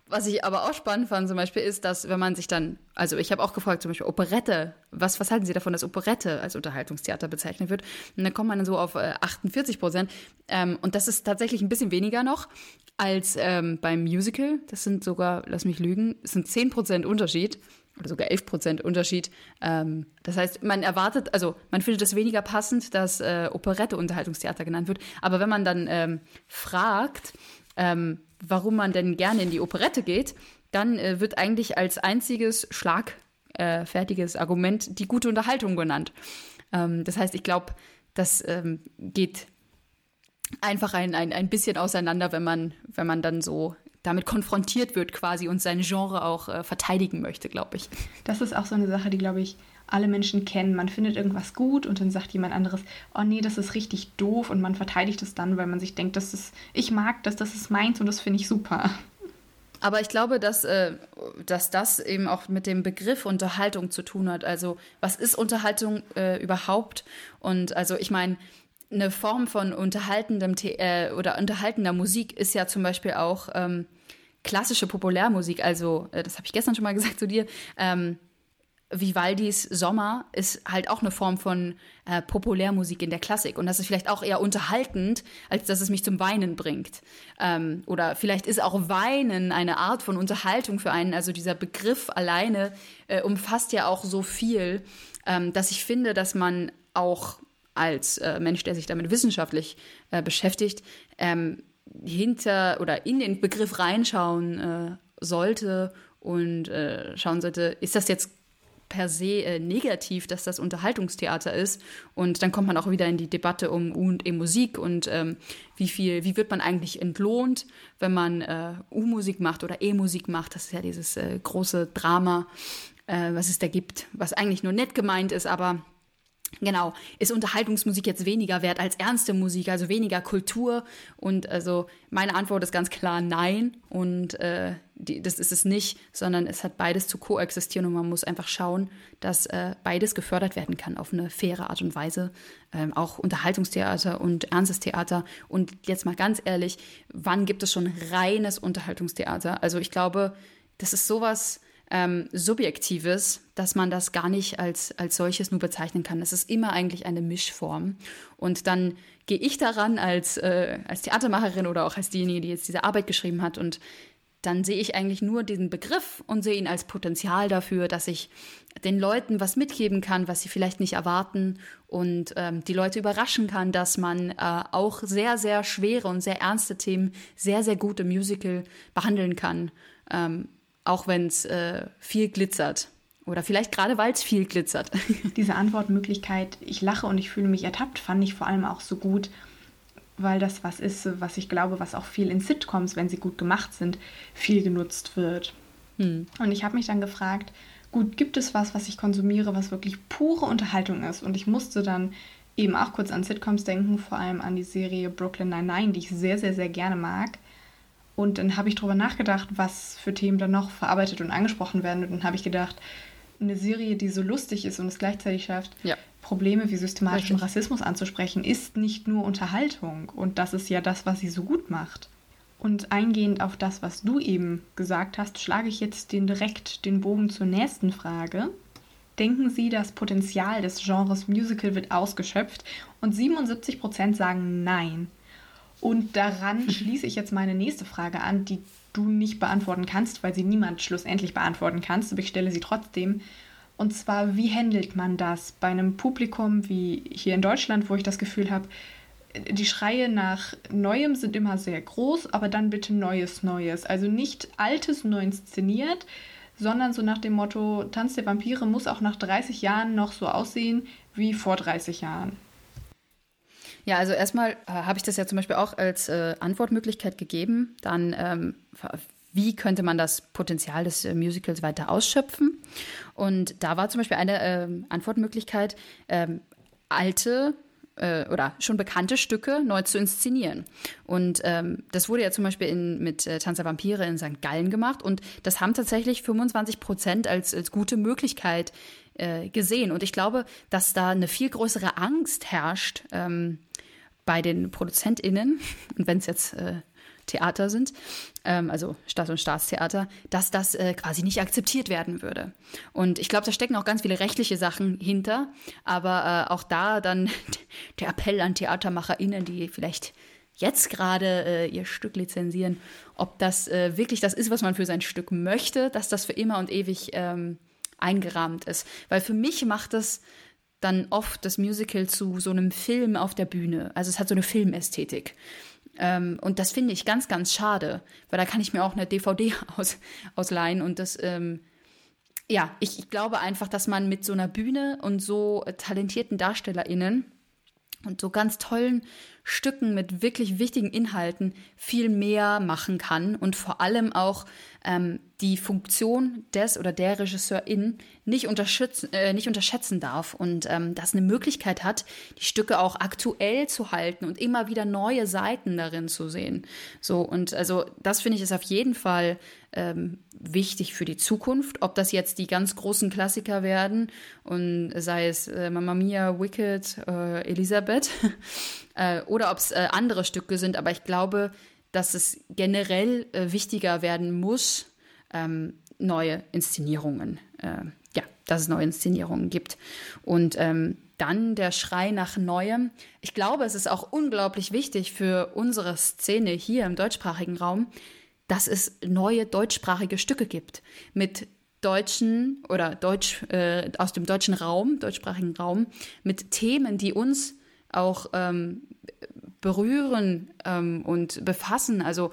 Was ich aber auch spannend fand zum Beispiel ist, dass wenn man sich dann, also ich habe auch gefragt, zum Beispiel Operette, was, was halten Sie davon, dass Operette als Unterhaltungstheater bezeichnet wird? Und dann kommt man dann so auf äh, 48 Prozent. Ähm, und das ist tatsächlich ein bisschen weniger noch als ähm, beim Musical. Das sind sogar, lass mich lügen, es sind 10 Prozent Unterschied oder sogar 11 Prozent Unterschied. Ähm, das heißt, man erwartet, also man findet es weniger passend, dass äh, Operette Unterhaltungstheater genannt wird. Aber wenn man dann ähm, fragt, ähm, warum man denn gerne in die Operette geht, dann äh, wird eigentlich als einziges schlagfertiges äh, Argument die gute Unterhaltung genannt. Ähm, das heißt, ich glaube, das ähm, geht einfach ein, ein, ein bisschen auseinander, wenn man, wenn man dann so damit konfrontiert wird quasi und sein Genre auch äh, verteidigen möchte, glaube ich. Das ist auch so eine Sache, die, glaube ich, alle Menschen kennen. Man findet irgendwas gut und dann sagt jemand anderes, oh nee, das ist richtig doof und man verteidigt es dann, weil man sich denkt, das ist, ich mag das, das ist meins und das finde ich super. Aber ich glaube, dass, äh, dass das eben auch mit dem Begriff Unterhaltung zu tun hat. Also, was ist Unterhaltung äh, überhaupt? Und also, ich meine, eine Form von unterhaltendem äh, oder unterhaltender Musik ist ja zum Beispiel auch ähm, klassische Populärmusik. Also, äh, das habe ich gestern schon mal gesagt zu dir. Ähm, Vivaldis Sommer ist halt auch eine Form von äh, Populärmusik in der Klassik. Und das ist vielleicht auch eher unterhaltend, als dass es mich zum Weinen bringt. Ähm, oder vielleicht ist auch Weinen eine Art von Unterhaltung für einen. Also dieser Begriff alleine äh, umfasst ja auch so viel, ähm, dass ich finde, dass man auch als äh, Mensch, der sich damit wissenschaftlich äh, beschäftigt, ähm, hinter oder in den Begriff reinschauen äh, sollte und äh, schauen sollte, ist das jetzt per se äh, negativ, dass das Unterhaltungstheater ist. Und dann kommt man auch wieder in die Debatte um U und E-Musik und ähm, wie viel, wie wird man eigentlich entlohnt, wenn man äh, U-Musik macht oder E-Musik macht. Das ist ja dieses äh, große Drama, äh, was es da gibt, was eigentlich nur nett gemeint ist, aber Genau, ist Unterhaltungsmusik jetzt weniger wert als ernste Musik, also weniger Kultur? Und also meine Antwort ist ganz klar nein. Und äh, die, das ist es nicht, sondern es hat beides zu koexistieren und man muss einfach schauen, dass äh, beides gefördert werden kann auf eine faire Art und Weise. Ähm, auch Unterhaltungstheater und ernstes Theater. Und jetzt mal ganz ehrlich, wann gibt es schon reines Unterhaltungstheater? Also ich glaube, das ist sowas ähm, Subjektives, dass man das gar nicht als, als solches nur bezeichnen kann. Es ist immer eigentlich eine Mischform. Und dann gehe ich daran als, äh, als Theatermacherin oder auch als diejenige, die jetzt diese Arbeit geschrieben hat und dann sehe ich eigentlich nur diesen Begriff und sehe ihn als Potenzial dafür, dass ich den Leuten was mitgeben kann, was sie vielleicht nicht erwarten und ähm, die Leute überraschen kann, dass man äh, auch sehr, sehr schwere und sehr ernste Themen sehr, sehr gut im Musical behandeln kann. Ähm, auch wenn es äh, viel glitzert. Oder vielleicht gerade, weil es viel glitzert. [laughs] Diese Antwortmöglichkeit, ich lache und ich fühle mich ertappt, fand ich vor allem auch so gut, weil das was ist, was ich glaube, was auch viel in Sitcoms, wenn sie gut gemacht sind, viel genutzt wird. Hm. Und ich habe mich dann gefragt, gut, gibt es was, was ich konsumiere, was wirklich pure Unterhaltung ist? Und ich musste dann eben auch kurz an Sitcoms denken, vor allem an die Serie Brooklyn Nine-Nine, die ich sehr, sehr, sehr gerne mag. Und dann habe ich darüber nachgedacht, was für Themen dann noch verarbeitet und angesprochen werden. Und dann habe ich gedacht, eine Serie, die so lustig ist und es gleichzeitig schafft, ja. Probleme wie systematischen Rassismus anzusprechen, ist nicht nur Unterhaltung. Und das ist ja das, was sie so gut macht. Und eingehend auf das, was du eben gesagt hast, schlage ich jetzt den direkt den Bogen zur nächsten Frage. Denken Sie, das Potenzial des Genres Musical wird ausgeschöpft? Und 77 Prozent sagen nein. Und daran schließe ich jetzt meine nächste Frage an, die du nicht beantworten kannst, weil sie niemand schlussendlich beantworten kannst, aber ich stelle sie trotzdem. Und zwar, wie handelt man das bei einem Publikum wie hier in Deutschland, wo ich das Gefühl habe, die Schreie nach Neuem sind immer sehr groß, aber dann bitte Neues, Neues. Also nicht Altes neu inszeniert, sondern so nach dem Motto, Tanz der Vampire muss auch nach 30 Jahren noch so aussehen wie vor 30 Jahren. Ja, also erstmal äh, habe ich das ja zum Beispiel auch als äh, Antwortmöglichkeit gegeben. Dann, ähm, wie könnte man das Potenzial des äh, Musicals weiter ausschöpfen? Und da war zum Beispiel eine äh, Antwortmöglichkeit, ähm, alte äh, oder schon bekannte Stücke neu zu inszenieren. Und ähm, das wurde ja zum Beispiel in, mit äh, Tanz der Vampire in St. Gallen gemacht und das haben tatsächlich 25 Prozent als, als gute Möglichkeit äh, gesehen. Und ich glaube, dass da eine viel größere Angst herrscht, ähm, bei den ProduzentInnen, [laughs] und wenn es jetzt äh, Theater sind, ähm, also Stadt- und Staatstheater, dass das äh, quasi nicht akzeptiert werden würde. Und ich glaube, da stecken auch ganz viele rechtliche Sachen hinter, aber äh, auch da dann [laughs] der Appell an TheatermacherInnen, die vielleicht jetzt gerade äh, ihr Stück lizenzieren, ob das äh, wirklich das ist, was man für sein Stück möchte, dass das für immer und ewig ähm, eingerahmt ist. Weil für mich macht das dann oft das Musical zu so einem Film auf der Bühne. Also es hat so eine Filmästhetik. Ähm, und das finde ich ganz, ganz schade, weil da kann ich mir auch eine DVD [laughs] aus, ausleihen und das, ähm, ja, ich, ich glaube einfach, dass man mit so einer Bühne und so talentierten DarstellerInnen und so ganz tollen Stücken mit wirklich wichtigen Inhalten viel mehr machen kann und vor allem auch ähm, die Funktion des oder der Regisseurin nicht, unterschätzen, äh, nicht unterschätzen darf und ähm, das eine Möglichkeit hat, die Stücke auch aktuell zu halten und immer wieder neue Seiten darin zu sehen. So und also das finde ich ist auf jeden Fall ähm, wichtig für die Zukunft. Ob das jetzt die ganz großen Klassiker werden und sei es äh, Mamma Mia, Wicked, äh, Elisabeth äh, oder ob es äh, andere Stücke sind, aber ich glaube, dass es generell äh, wichtiger werden muss, ähm, neue Inszenierungen, äh, ja, dass es neue Inszenierungen gibt. Und ähm, dann der Schrei nach Neuem. Ich glaube, es ist auch unglaublich wichtig für unsere Szene hier im deutschsprachigen Raum, dass es neue deutschsprachige Stücke gibt mit deutschen oder Deutsch äh, aus dem deutschen Raum, deutschsprachigen Raum, mit Themen, die uns auch ähm, berühren ähm, und befassen. Also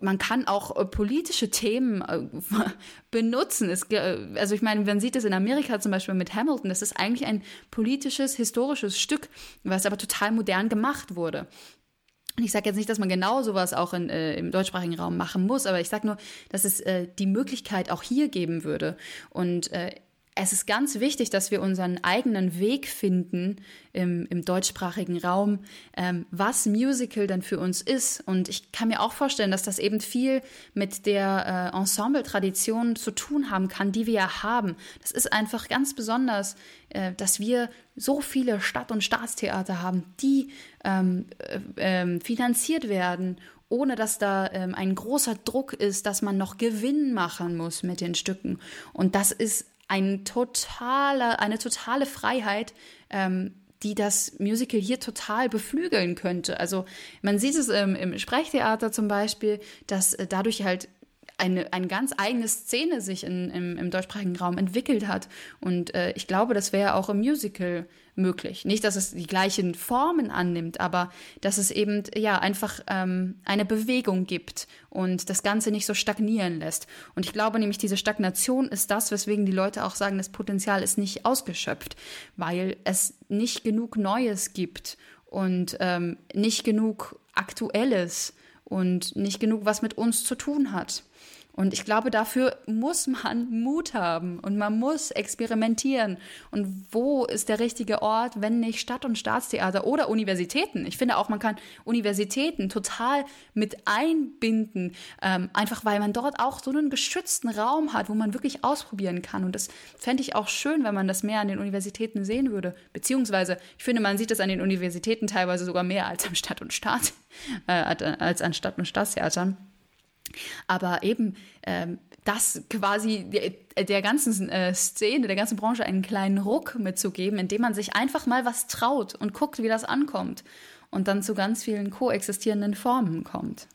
man kann auch äh, politische Themen äh, [laughs] benutzen. Es, also ich meine, man sieht es in Amerika zum Beispiel mit Hamilton. Das ist eigentlich ein politisches, historisches Stück, was aber total modern gemacht wurde. Und ich sage jetzt nicht, dass man genau sowas auch in, äh, im deutschsprachigen Raum machen muss, aber ich sage nur, dass es äh, die Möglichkeit auch hier geben würde. Und äh, es ist ganz wichtig, dass wir unseren eigenen Weg finden im, im deutschsprachigen Raum, ähm, was Musical dann für uns ist. Und ich kann mir auch vorstellen, dass das eben viel mit der äh, Ensemble-Tradition zu tun haben kann, die wir ja haben. Das ist einfach ganz besonders, äh, dass wir so viele Stadt- und Staatstheater haben, die ähm, äh, ähm, finanziert werden ohne dass da ähm, ein großer Druck ist, dass man noch Gewinn machen muss mit den Stücken. Und das ist ein totale, eine totale Freiheit, ähm, die das Musical hier total beflügeln könnte. Also man sieht es ähm, im Sprechtheater zum Beispiel, dass äh, dadurch halt eine, eine ganz eigene Szene sich in, im, im deutschsprachigen Raum entwickelt hat. Und äh, ich glaube, das wäre auch im Musical möglich. Nicht, dass es die gleichen Formen annimmt, aber dass es eben ja einfach ähm, eine Bewegung gibt und das Ganze nicht so stagnieren lässt. Und ich glaube nämlich, diese Stagnation ist das, weswegen die Leute auch sagen, das Potenzial ist nicht ausgeschöpft, weil es nicht genug Neues gibt und ähm, nicht genug Aktuelles und nicht genug, was mit uns zu tun hat. Und ich glaube, dafür muss man Mut haben und man muss experimentieren. Und wo ist der richtige Ort, wenn nicht Stadt- und Staatstheater oder Universitäten? Ich finde auch, man kann Universitäten total mit einbinden, ähm, einfach weil man dort auch so einen geschützten Raum hat, wo man wirklich ausprobieren kann. Und das fände ich auch schön, wenn man das mehr an den Universitäten sehen würde. Beziehungsweise, ich finde, man sieht das an den Universitäten teilweise sogar mehr als am Stadt- und Staat, äh, als an Stadt- und Staatstheatern. Aber eben, ähm, das quasi der, der ganzen äh, Szene, der ganzen Branche einen kleinen Ruck mitzugeben, indem man sich einfach mal was traut und guckt, wie das ankommt und dann zu ganz vielen koexistierenden Formen kommt.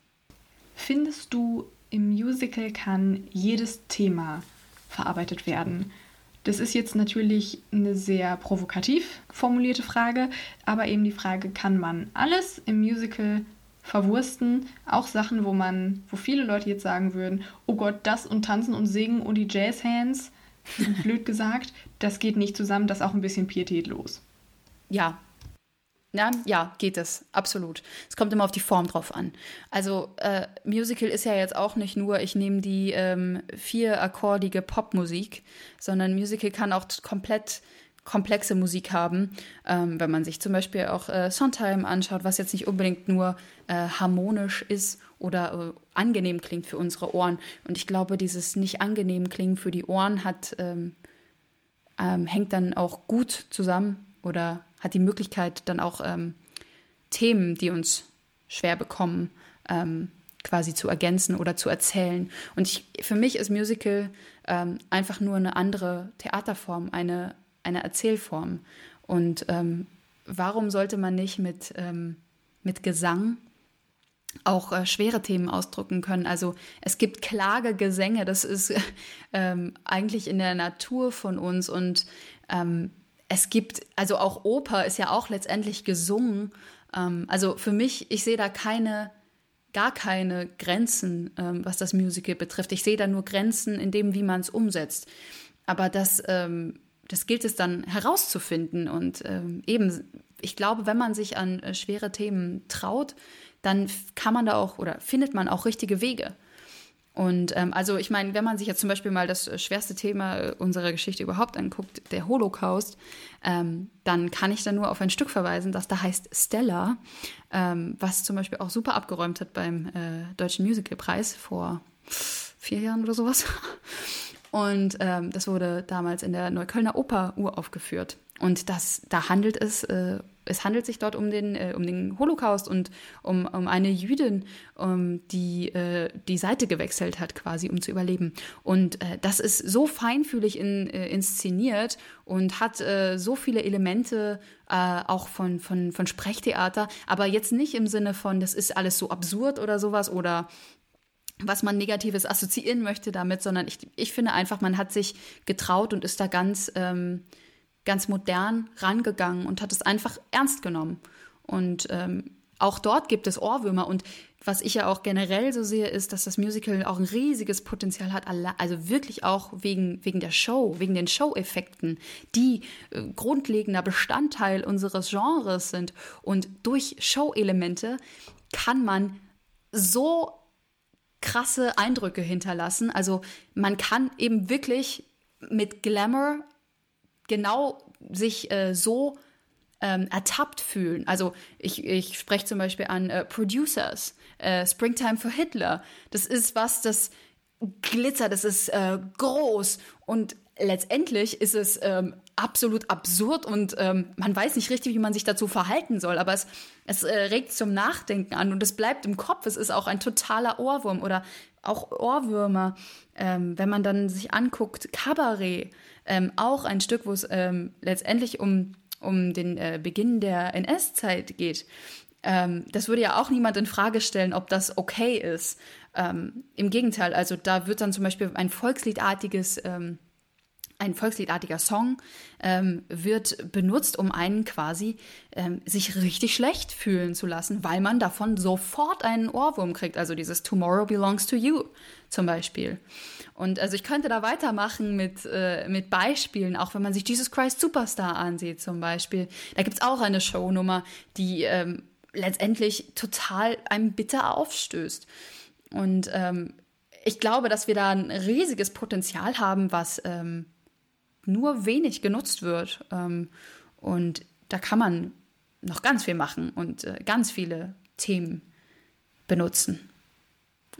Findest du, im Musical kann jedes Thema verarbeitet werden? Das ist jetzt natürlich eine sehr provokativ formulierte Frage, aber eben die Frage, kann man alles im Musical verwursten. Auch Sachen, wo man, wo viele Leute jetzt sagen würden, oh Gott, das und Tanzen und Singen und die Jazzhands, [laughs] blöd gesagt, das geht nicht zusammen, das ist auch ein bisschen pietätlos. Ja. Ja, ja, geht es, absolut. Es kommt immer auf die Form drauf an. Also äh, Musical ist ja jetzt auch nicht nur, ich nehme die ähm, vierakkordige Popmusik, sondern Musical kann auch komplett komplexe Musik haben. Ähm, wenn man sich zum Beispiel auch äh, Sondheim anschaut, was jetzt nicht unbedingt nur äh, harmonisch ist oder äh, angenehm klingt für unsere Ohren. Und ich glaube, dieses nicht angenehm klingen für die Ohren hat, ähm, ähm, hängt dann auch gut zusammen oder hat die Möglichkeit dann auch ähm, Themen, die uns schwer bekommen, ähm, quasi zu ergänzen oder zu erzählen. Und ich, für mich ist Musical ähm, einfach nur eine andere Theaterform, eine eine Erzählform. Und ähm, warum sollte man nicht mit, ähm, mit Gesang auch äh, schwere Themen ausdrücken können? Also es gibt Klagegesänge, das ist [laughs] ähm, eigentlich in der Natur von uns und ähm, es gibt, also auch Oper ist ja auch letztendlich gesungen. Ähm, also für mich, ich sehe da keine, gar keine Grenzen, ähm, was das Musical betrifft. Ich sehe da nur Grenzen in dem, wie man es umsetzt. Aber das ähm, das gilt es dann herauszufinden. Und ähm, eben, ich glaube, wenn man sich an äh, schwere Themen traut, dann kann man da auch oder findet man auch richtige Wege. Und ähm, also ich meine, wenn man sich jetzt zum Beispiel mal das äh, schwerste Thema äh, unserer Geschichte überhaupt anguckt, der Holocaust, ähm, dann kann ich da nur auf ein Stück verweisen, das da heißt Stella, ähm, was zum Beispiel auch super abgeräumt hat beim äh, Deutschen Musicalpreis vor vier Jahren oder sowas. Und ähm, das wurde damals in der Neuköllner Oper uraufgeführt. Und das, da handelt es, äh, es handelt sich dort um den, äh, um den Holocaust und um, um eine Jüdin, um, die äh, die Seite gewechselt hat, quasi, um zu überleben. Und äh, das ist so feinfühlig in, äh, inszeniert und hat äh, so viele Elemente auch von, von, von Sprechtheater, aber jetzt nicht im Sinne von, das ist alles so absurd oder sowas oder was man Negatives assoziieren möchte damit, sondern ich, ich finde einfach, man hat sich getraut und ist da ganz, ähm, ganz modern rangegangen und hat es einfach ernst genommen. Und ähm, auch dort gibt es Ohrwürmer. Und was ich ja auch generell so sehe, ist, dass das Musical auch ein riesiges Potenzial hat, also wirklich auch wegen, wegen der Show, wegen den Show-Effekten, die äh, grundlegender Bestandteil unseres Genres sind. Und durch Show-Elemente kann man so krasse Eindrücke hinterlassen. Also man kann eben wirklich mit Glamour genau sich äh, so ähm, ertappt fühlen. Also ich, ich spreche zum Beispiel an äh, Producers, äh, Springtime for Hitler. Das ist was, das glitzert, das ist äh, groß und letztendlich ist es ähm, absolut absurd und ähm, man weiß nicht richtig, wie man sich dazu verhalten soll, aber es, es äh, regt zum Nachdenken an und es bleibt im Kopf. Es ist auch ein totaler Ohrwurm oder auch Ohrwürmer, ähm, wenn man dann sich anguckt, Kabarett, ähm, auch ein Stück, wo es ähm, letztendlich um, um den äh, Beginn der NS-Zeit geht. Ähm, das würde ja auch niemand in Frage stellen, ob das okay ist. Ähm, Im Gegenteil, also da wird dann zum Beispiel ein Volksliedartiges ein volksliedartiger Song ähm, wird benutzt, um einen quasi ähm, sich richtig schlecht fühlen zu lassen, weil man davon sofort einen Ohrwurm kriegt. Also dieses Tomorrow belongs to you zum Beispiel. Und also ich könnte da weitermachen mit, äh, mit Beispielen, auch wenn man sich Jesus Christ Superstar ansieht zum Beispiel. Da gibt es auch eine Shownummer, die ähm, letztendlich total einem bitter aufstößt. Und ähm, ich glaube, dass wir da ein riesiges Potenzial haben, was ähm, nur wenig genutzt wird. Ähm, und da kann man noch ganz viel machen und äh, ganz viele Themen benutzen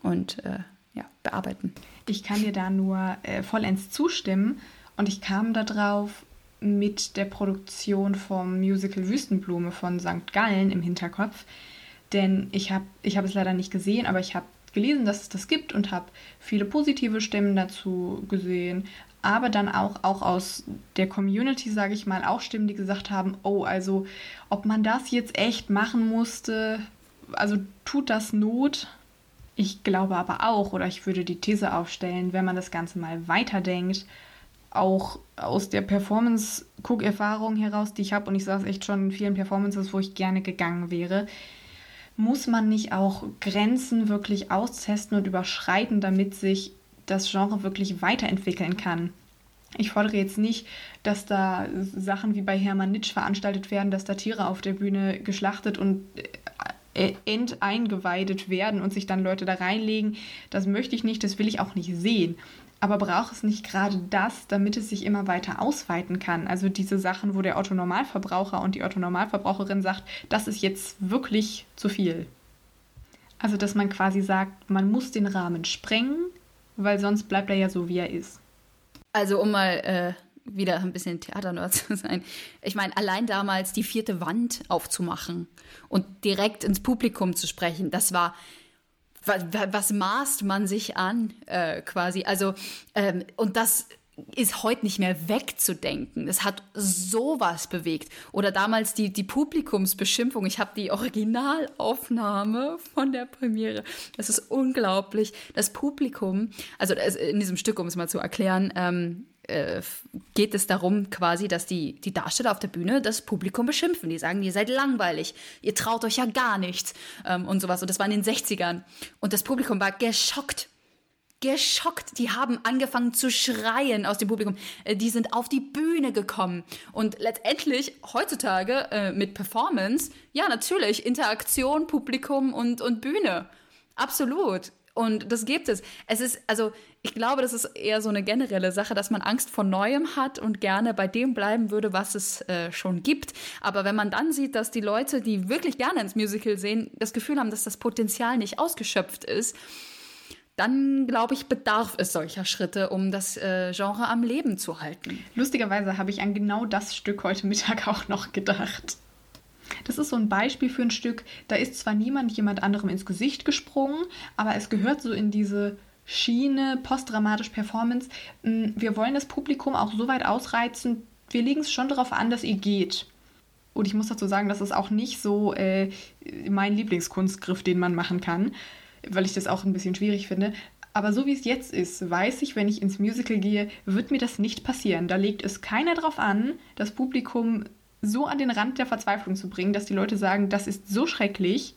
und äh, ja, bearbeiten. Ich kann dir da nur äh, vollends zustimmen und ich kam darauf mit der Produktion vom Musical Wüstenblume von St. Gallen im Hinterkopf, denn ich habe ich hab es leider nicht gesehen, aber ich habe gelesen, dass es das gibt und habe viele positive Stimmen dazu gesehen, aber dann auch, auch aus der Community, sage ich mal, auch Stimmen, die gesagt haben, oh, also ob man das jetzt echt machen musste, also tut das Not? Ich glaube aber auch, oder ich würde die These aufstellen, wenn man das Ganze mal weiterdenkt, auch aus der Performance-Cook-Erfahrung heraus, die ich habe, und ich saß echt schon in vielen Performances, wo ich gerne gegangen wäre, muss man nicht auch Grenzen wirklich austesten und überschreiten, damit sich das Genre wirklich weiterentwickeln kann. Ich fordere jetzt nicht, dass da Sachen wie bei Hermann Nitsch veranstaltet werden, dass da Tiere auf der Bühne geschlachtet und äh, enteingeweidet werden und sich dann Leute da reinlegen. Das möchte ich nicht, das will ich auch nicht sehen. Aber braucht es nicht gerade das, damit es sich immer weiter ausweiten kann? Also diese Sachen, wo der Otto-Normalverbraucher und die Otto-Normalverbraucherin sagt, das ist jetzt wirklich zu viel. Also dass man quasi sagt, man muss den Rahmen sprengen, weil sonst bleibt er ja so, wie er ist. Also um mal äh, wieder ein bisschen Theaternerd [laughs] zu sein. Ich meine, allein damals die vierte Wand aufzumachen und direkt ins Publikum zu sprechen, das war was, was maßt man sich an äh, quasi? Also ähm, und das ist heute nicht mehr wegzudenken. Es hat sowas bewegt. Oder damals die, die Publikumsbeschimpfung. Ich habe die Originalaufnahme von der Premiere. Das ist unglaublich. Das Publikum, also in diesem Stück, um es mal zu erklären, ähm, äh, geht es darum quasi, dass die, die Darsteller auf der Bühne das Publikum beschimpfen. Die sagen, ihr seid langweilig, ihr traut euch ja gar nichts ähm, und sowas. Und das war in den 60ern. Und das Publikum war geschockt geschockt. Die haben angefangen zu schreien aus dem Publikum. Äh, die sind auf die Bühne gekommen. Und letztendlich heutzutage äh, mit Performance, ja, natürlich, Interaktion, Publikum und, und Bühne. Absolut. Und das gibt es. Es ist, also, ich glaube, das ist eher so eine generelle Sache, dass man Angst vor Neuem hat und gerne bei dem bleiben würde, was es äh, schon gibt. Aber wenn man dann sieht, dass die Leute, die wirklich gerne ins Musical sehen, das Gefühl haben, dass das Potenzial nicht ausgeschöpft ist, dann glaube ich, bedarf es solcher Schritte, um das äh, Genre am Leben zu halten. Lustigerweise habe ich an genau das Stück heute Mittag [laughs] auch noch gedacht. Das ist so ein Beispiel für ein Stück, da ist zwar niemand jemand anderem ins Gesicht gesprungen, aber es gehört so in diese Schiene, postdramatisch Performance. Hm, wir wollen das Publikum auch so weit ausreizen, wir legen es schon darauf an, dass ihr geht. Und ich muss dazu sagen, das ist auch nicht so äh, mein Lieblingskunstgriff, den man machen kann weil ich das auch ein bisschen schwierig finde. Aber so wie es jetzt ist, weiß ich, wenn ich ins Musical gehe, wird mir das nicht passieren. Da legt es keiner drauf an, das Publikum so an den Rand der Verzweiflung zu bringen, dass die Leute sagen, das ist so schrecklich,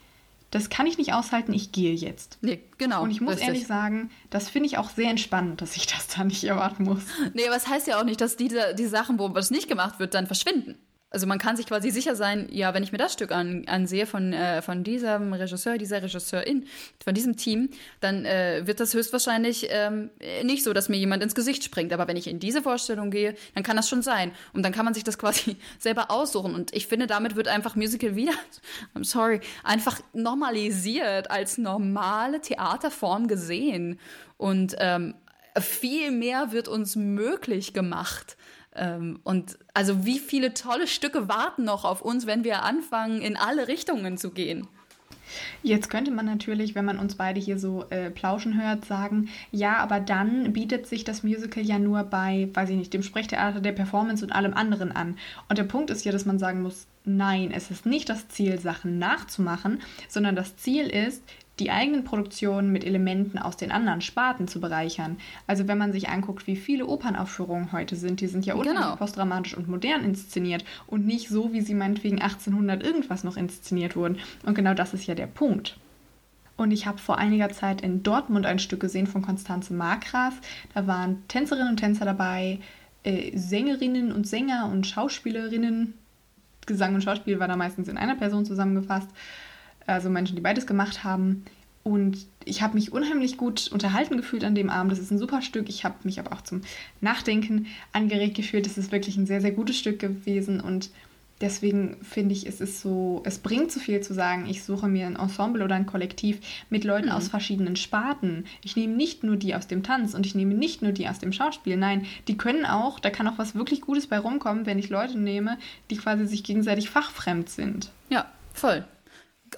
das kann ich nicht aushalten, ich gehe jetzt. Nee, genau. Und ich muss richtig. ehrlich sagen, das finde ich auch sehr entspannend, dass ich das da nicht erwarten muss. Nee, aber es das heißt ja auch nicht, dass die, die Sachen, wo was nicht gemacht wird, dann verschwinden. Also man kann sich quasi sicher sein, ja, wenn ich mir das Stück an, ansehe von, äh, von diesem Regisseur, dieser Regisseurin, von diesem Team, dann äh, wird das höchstwahrscheinlich ähm, nicht so, dass mir jemand ins Gesicht springt. Aber wenn ich in diese Vorstellung gehe, dann kann das schon sein. Und dann kann man sich das quasi [laughs] selber aussuchen. Und ich finde, damit wird einfach Musical wieder, [laughs] I'm sorry, einfach normalisiert, als normale Theaterform gesehen. Und ähm, viel mehr wird uns möglich gemacht. Ähm, und also wie viele tolle Stücke warten noch auf uns, wenn wir anfangen, in alle Richtungen zu gehen. Jetzt könnte man natürlich, wenn man uns beide hier so äh, plauschen hört, sagen, ja, aber dann bietet sich das Musical ja nur bei, weiß ich nicht, dem Sprechtheater, der Performance und allem anderen an. Und der Punkt ist ja, dass man sagen muss, nein, es ist nicht das Ziel, Sachen nachzumachen, sondern das Ziel ist, die eigenen Produktionen mit Elementen aus den anderen Sparten zu bereichern. Also wenn man sich anguckt, wie viele Opernaufführungen heute sind, die sind ja unheimlich genau. postdramatisch und modern inszeniert und nicht so, wie sie meinetwegen 1800 irgendwas noch inszeniert wurden. Und genau das ist ja der Punkt. Und ich habe vor einiger Zeit in Dortmund ein Stück gesehen von Konstanze Markgraf. Da waren Tänzerinnen und Tänzer dabei, äh, Sängerinnen und Sänger und Schauspielerinnen. Gesang und Schauspiel war da meistens in einer Person zusammengefasst also Menschen, die beides gemacht haben. Und ich habe mich unheimlich gut unterhalten gefühlt an dem Abend. Das ist ein super Stück. Ich habe mich aber auch zum Nachdenken angeregt gefühlt. Es ist wirklich ein sehr, sehr gutes Stück gewesen. Und deswegen finde ich, es ist so, es bringt zu viel zu sagen, ich suche mir ein Ensemble oder ein Kollektiv mit Leuten mhm. aus verschiedenen Sparten. Ich nehme nicht nur die aus dem Tanz und ich nehme nicht nur die aus dem Schauspiel. Nein, die können auch, da kann auch was wirklich Gutes bei rumkommen, wenn ich Leute nehme, die quasi sich gegenseitig fachfremd sind. Ja, voll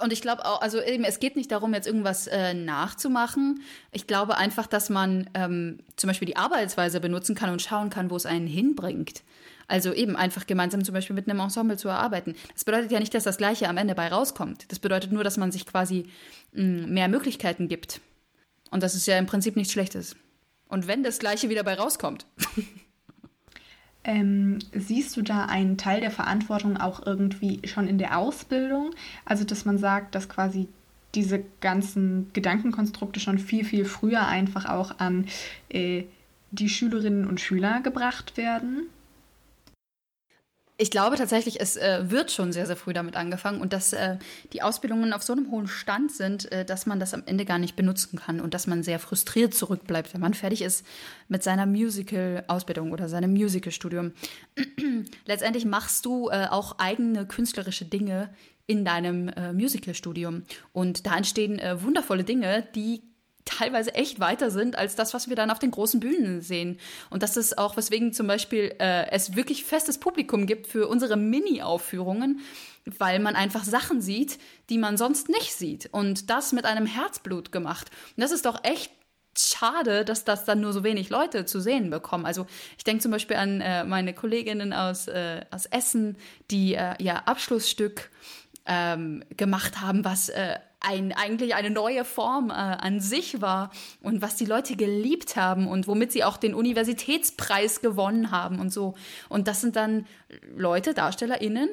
und ich glaube auch, also eben, es geht nicht darum, jetzt irgendwas äh, nachzumachen. Ich glaube einfach, dass man ähm, zum Beispiel die Arbeitsweise benutzen kann und schauen kann, wo es einen hinbringt. Also eben einfach gemeinsam zum Beispiel mit einem Ensemble zu erarbeiten. Das bedeutet ja nicht, dass das Gleiche am Ende bei rauskommt. Das bedeutet nur, dass man sich quasi mh, mm, mehr Möglichkeiten gibt. Und das ist ja im Prinzip nichts Schlechtes. Und wenn das Gleiche wieder bei rauskommt. [laughs] Ähm, siehst du da einen Teil der Verantwortung auch irgendwie schon in der Ausbildung? Also, dass man sagt, dass quasi diese ganzen Gedankenkonstrukte schon viel, viel früher einfach auch an äh, die Schülerinnen und Schüler gebracht werden? Ich glaube tatsächlich, es äh, wird schon sehr, sehr früh damit angefangen und dass äh, die Ausbildungen auf so einem hohen Stand sind, äh, dass man das am Ende gar nicht benutzen kann und dass man sehr frustriert zurückbleibt, wenn man fertig ist mit seiner Musical-Ausbildung oder seinem Musical-Studium. [clears throat] Letztendlich machst du äh, auch eigene künstlerische Dinge in deinem äh, Musical-Studium und da entstehen äh, wundervolle Dinge, die teilweise echt weiter sind als das, was wir dann auf den großen Bühnen sehen. Und das ist auch, weswegen zum Beispiel äh, es wirklich festes Publikum gibt für unsere Mini-Aufführungen, weil man einfach Sachen sieht, die man sonst nicht sieht. Und das mit einem Herzblut gemacht. Und das ist doch echt schade, dass das dann nur so wenig Leute zu sehen bekommen. Also ich denke zum Beispiel an äh, meine Kolleginnen aus, äh, aus Essen, die äh, ihr Abschlussstück ähm, gemacht haben, was äh, ein, eigentlich eine neue Form äh, an sich war und was die Leute geliebt haben und womit sie auch den Universitätspreis gewonnen haben und so. Und das sind dann Leute, DarstellerInnen,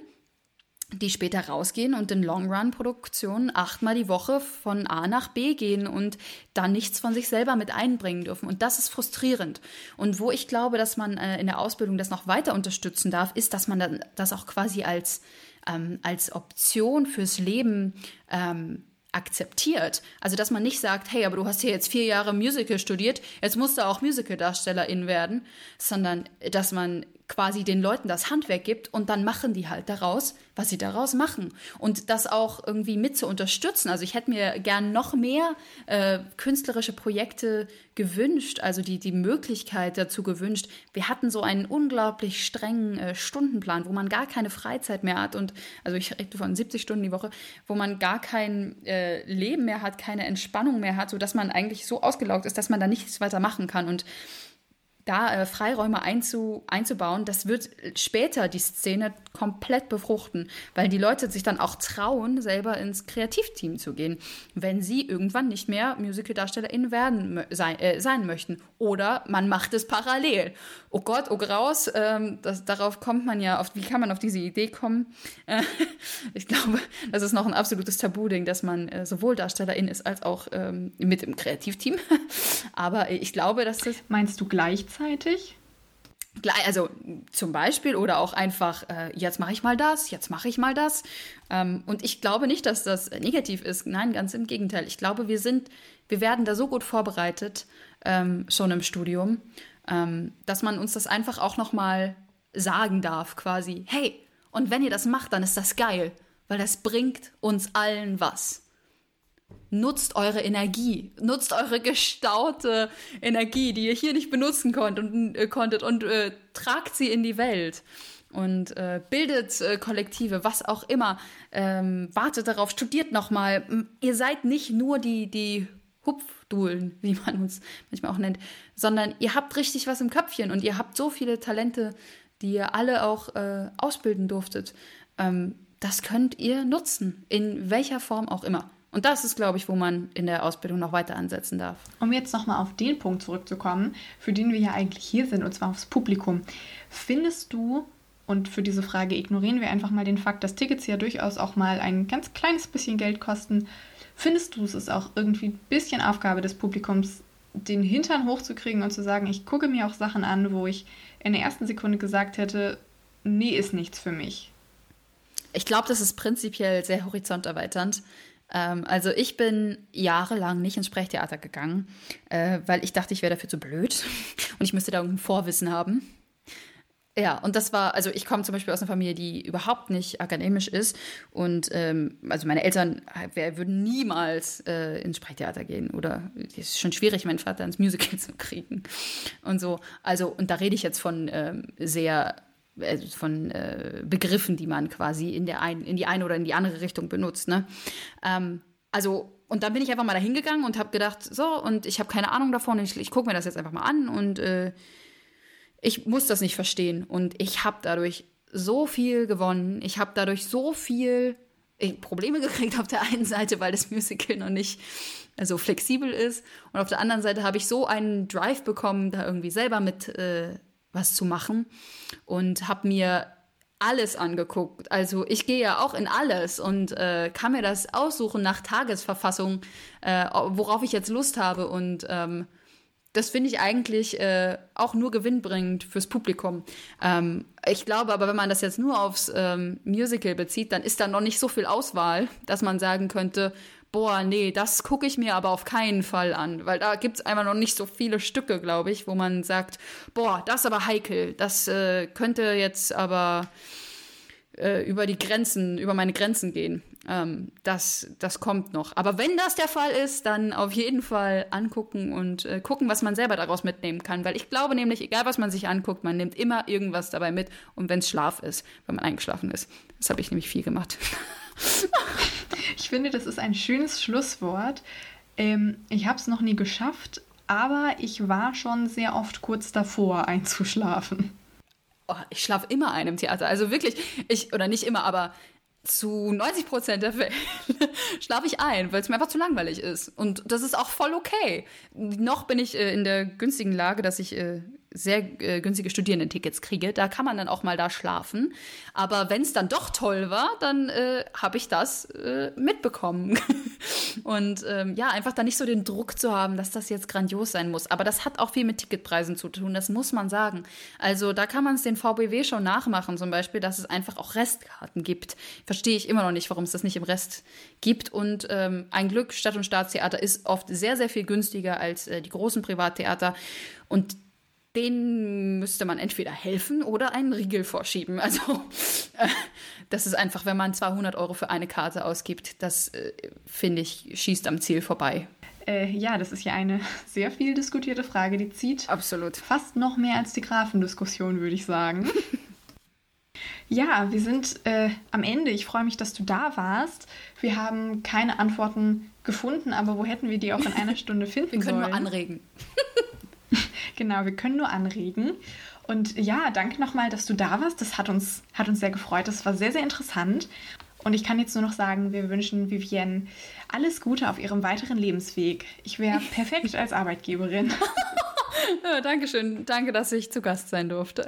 die später rausgehen und in Long-Run-Produktionen achtmal die Woche von A nach B gehen und dann nichts von sich selber mit einbringen dürfen. Und das ist frustrierend. Und wo ich glaube, dass man äh, in der Ausbildung das noch weiter unterstützen darf, ist, dass man dann das auch quasi als, ähm, als Option fürs Leben ähm, akzeptiert. Also, dass man nicht sagt, hey, aber du hast hier jetzt vier Jahre Musical studiert, jetzt musst du auch Musical-Darstellerin werden, sondern dass man quasi den Leuten das Handwerk gibt und dann machen die halt daraus, was sie daraus machen. Und das auch irgendwie mit zu unterstützen. Also ich hätte mir gern noch mehr äh, künstlerische Projekte gewünscht, also die, die Möglichkeit dazu gewünscht. Wir hatten so einen unglaublich strengen äh, Stundenplan, wo man gar keine Freizeit mehr hat und, also ich rede von 70 Stunden die Woche, wo man gar kein äh, Leben mehr hat, keine Entspannung mehr hat, sodass man eigentlich so ausgelaugt ist, dass man da nichts weiter machen kann. Und da äh, Freiräume einzu, einzubauen, das wird später die Szene komplett befruchten, weil die Leute sich dann auch trauen, selber ins Kreativteam zu gehen, wenn sie irgendwann nicht mehr Musical-DarstellerInnen werden sein, äh, sein möchten. Oder man macht es parallel. Oh Gott, oh Graus, ähm, das, darauf kommt man ja, auf, wie kann man auf diese Idee kommen? Äh, [laughs] ich glaube, das ist noch ein absolutes Tabu-Ding, dass man äh, sowohl DarstellerIn ist als auch ähm, mit im Kreativteam. [laughs] Aber ich glaube, dass das. Meinst du gleichzeitig? Also zum Beispiel oder auch einfach, äh, jetzt mache ich mal das, jetzt mache ich mal das. Ähm, und ich glaube nicht, dass das negativ ist. Nein, ganz im Gegenteil. Ich glaube, wir sind, wir werden da so gut vorbereitet, ähm, schon im Studium, ähm, dass man uns das einfach auch nochmal sagen darf, quasi, hey, und wenn ihr das macht, dann ist das geil, weil das bringt uns allen was nutzt eure Energie, nutzt eure gestaute Energie, die ihr hier nicht benutzen konnt und, äh, konntet und äh, tragt sie in die Welt und äh, bildet äh, Kollektive, was auch immer. Ähm, wartet darauf, studiert nochmal. Ihr seid nicht nur die, die Hupfduhlen, wie man uns manchmal auch nennt, sondern ihr habt richtig was im Köpfchen und ihr habt so viele Talente, die ihr alle auch äh, ausbilden durftet. Ähm, das könnt ihr nutzen, in welcher Form auch immer. Und das ist, glaube ich, wo man in der Ausbildung noch weiter ansetzen darf. Um jetzt nochmal auf den Punkt zurückzukommen, für den wir ja eigentlich hier sind, und zwar aufs Publikum. Findest du, und für diese Frage ignorieren wir einfach mal den Fakt, dass Tickets ja durchaus auch mal ein ganz kleines bisschen Geld kosten, findest du, es ist auch irgendwie ein bisschen Aufgabe des Publikums, den Hintern hochzukriegen und zu sagen, ich gucke mir auch Sachen an, wo ich in der ersten Sekunde gesagt hätte, nee, ist nichts für mich. Ich glaube, das ist prinzipiell sehr horizonterweiternd. Ähm, also ich bin jahrelang nicht ins Sprechtheater gegangen, äh, weil ich dachte, ich wäre dafür zu blöd [laughs] und ich müsste da irgendein Vorwissen haben. Ja, und das war, also ich komme zum Beispiel aus einer Familie, die überhaupt nicht akademisch ist. Und ähm, also meine Eltern wär, würden niemals äh, ins Sprechtheater gehen. Oder es ist schon schwierig, meinen Vater ins Musical [laughs] zu kriegen. Und so. Also, und da rede ich jetzt von ähm, sehr also von äh, Begriffen, die man quasi in, der ein, in die eine oder in die andere Richtung benutzt. Ne? Ähm, also, und dann bin ich einfach mal da hingegangen und habe gedacht, so, und ich habe keine Ahnung davon, ich, ich gucke mir das jetzt einfach mal an und äh, ich muss das nicht verstehen. Und ich habe dadurch so viel gewonnen. Ich habe dadurch so viel äh, Probleme [laughs] gekriegt auf der einen Seite, weil das Musical noch nicht so flexibel ist. Und auf der anderen Seite habe ich so einen Drive bekommen, da irgendwie selber mit äh, was zu machen und habe mir alles angeguckt. Also ich gehe ja auch in alles und äh, kann mir das aussuchen nach Tagesverfassung, äh, worauf ich jetzt Lust habe. Und ähm, das finde ich eigentlich äh, auch nur gewinnbringend fürs Publikum. Ähm, ich glaube aber, wenn man das jetzt nur aufs ähm, Musical bezieht, dann ist da noch nicht so viel Auswahl, dass man sagen könnte, boah, nee, das gucke ich mir aber auf keinen Fall an, weil da gibt es einfach noch nicht so viele Stücke, glaube ich, wo man sagt, boah, das ist aber heikel, das äh, könnte jetzt aber äh, über die Grenzen, über meine Grenzen gehen. Ähm, das, das kommt noch. Aber wenn das der Fall ist, dann auf jeden Fall angucken und äh, gucken, was man selber daraus mitnehmen kann. Weil ich glaube nämlich, egal was man sich anguckt, man nimmt immer irgendwas dabei mit. Und wenn es Schlaf ist, wenn man eingeschlafen ist. Das habe ich nämlich viel gemacht. [laughs] Ich finde, das ist ein schönes Schlusswort. Ähm, ich habe es noch nie geschafft, aber ich war schon sehr oft kurz davor einzuschlafen. Oh, ich schlafe immer ein im Theater. Also wirklich, ich, oder nicht immer, aber zu 90 Prozent der Fälle [laughs] schlafe ich ein, weil es mir einfach zu langweilig ist. Und das ist auch voll okay. Noch bin ich äh, in der günstigen Lage, dass ich äh, sehr äh, günstige Studierendentickets kriege. Da kann man dann auch mal da schlafen. Aber wenn es dann doch toll war, dann äh, habe ich das äh, mitbekommen. [laughs] und ähm, ja, einfach da nicht so den Druck zu haben, dass das jetzt grandios sein muss. Aber das hat auch viel mit Ticketpreisen zu tun, das muss man sagen. Also da kann man es den VBW schon nachmachen, zum Beispiel, dass es einfach auch Restkarten gibt. Verstehe ich immer noch nicht, warum es das nicht im Rest gibt. Und ähm, ein Glück, Stadt- und Staatstheater ist oft sehr, sehr viel günstiger als äh, die großen Privattheater. Und denen müsste man entweder helfen oder einen Riegel vorschieben. Also äh, das ist einfach, wenn man 200 Euro für eine Karte ausgibt, das äh, finde ich schießt am Ziel vorbei. Äh, ja, das ist ja eine [laughs] sehr viel diskutierte Frage, die zieht absolut fast noch mehr als die Grafendiskussion, würde ich sagen. [laughs] ja, wir sind äh, am Ende. Ich freue mich, dass du da warst. Wir haben keine Antworten gefunden, aber wo hätten wir die auch in einer [laughs] Stunde finden sollen? Wir können nur anregen. Genau, wir können nur anregen. Und ja, danke nochmal, dass du da warst. Das hat uns, hat uns sehr gefreut. Das war sehr, sehr interessant. Und ich kann jetzt nur noch sagen, wir wünschen Vivienne alles Gute auf ihrem weiteren Lebensweg. Ich wäre [laughs] perfekt als Arbeitgeberin. [laughs] ja, Dankeschön. Danke, dass ich zu Gast sein durfte.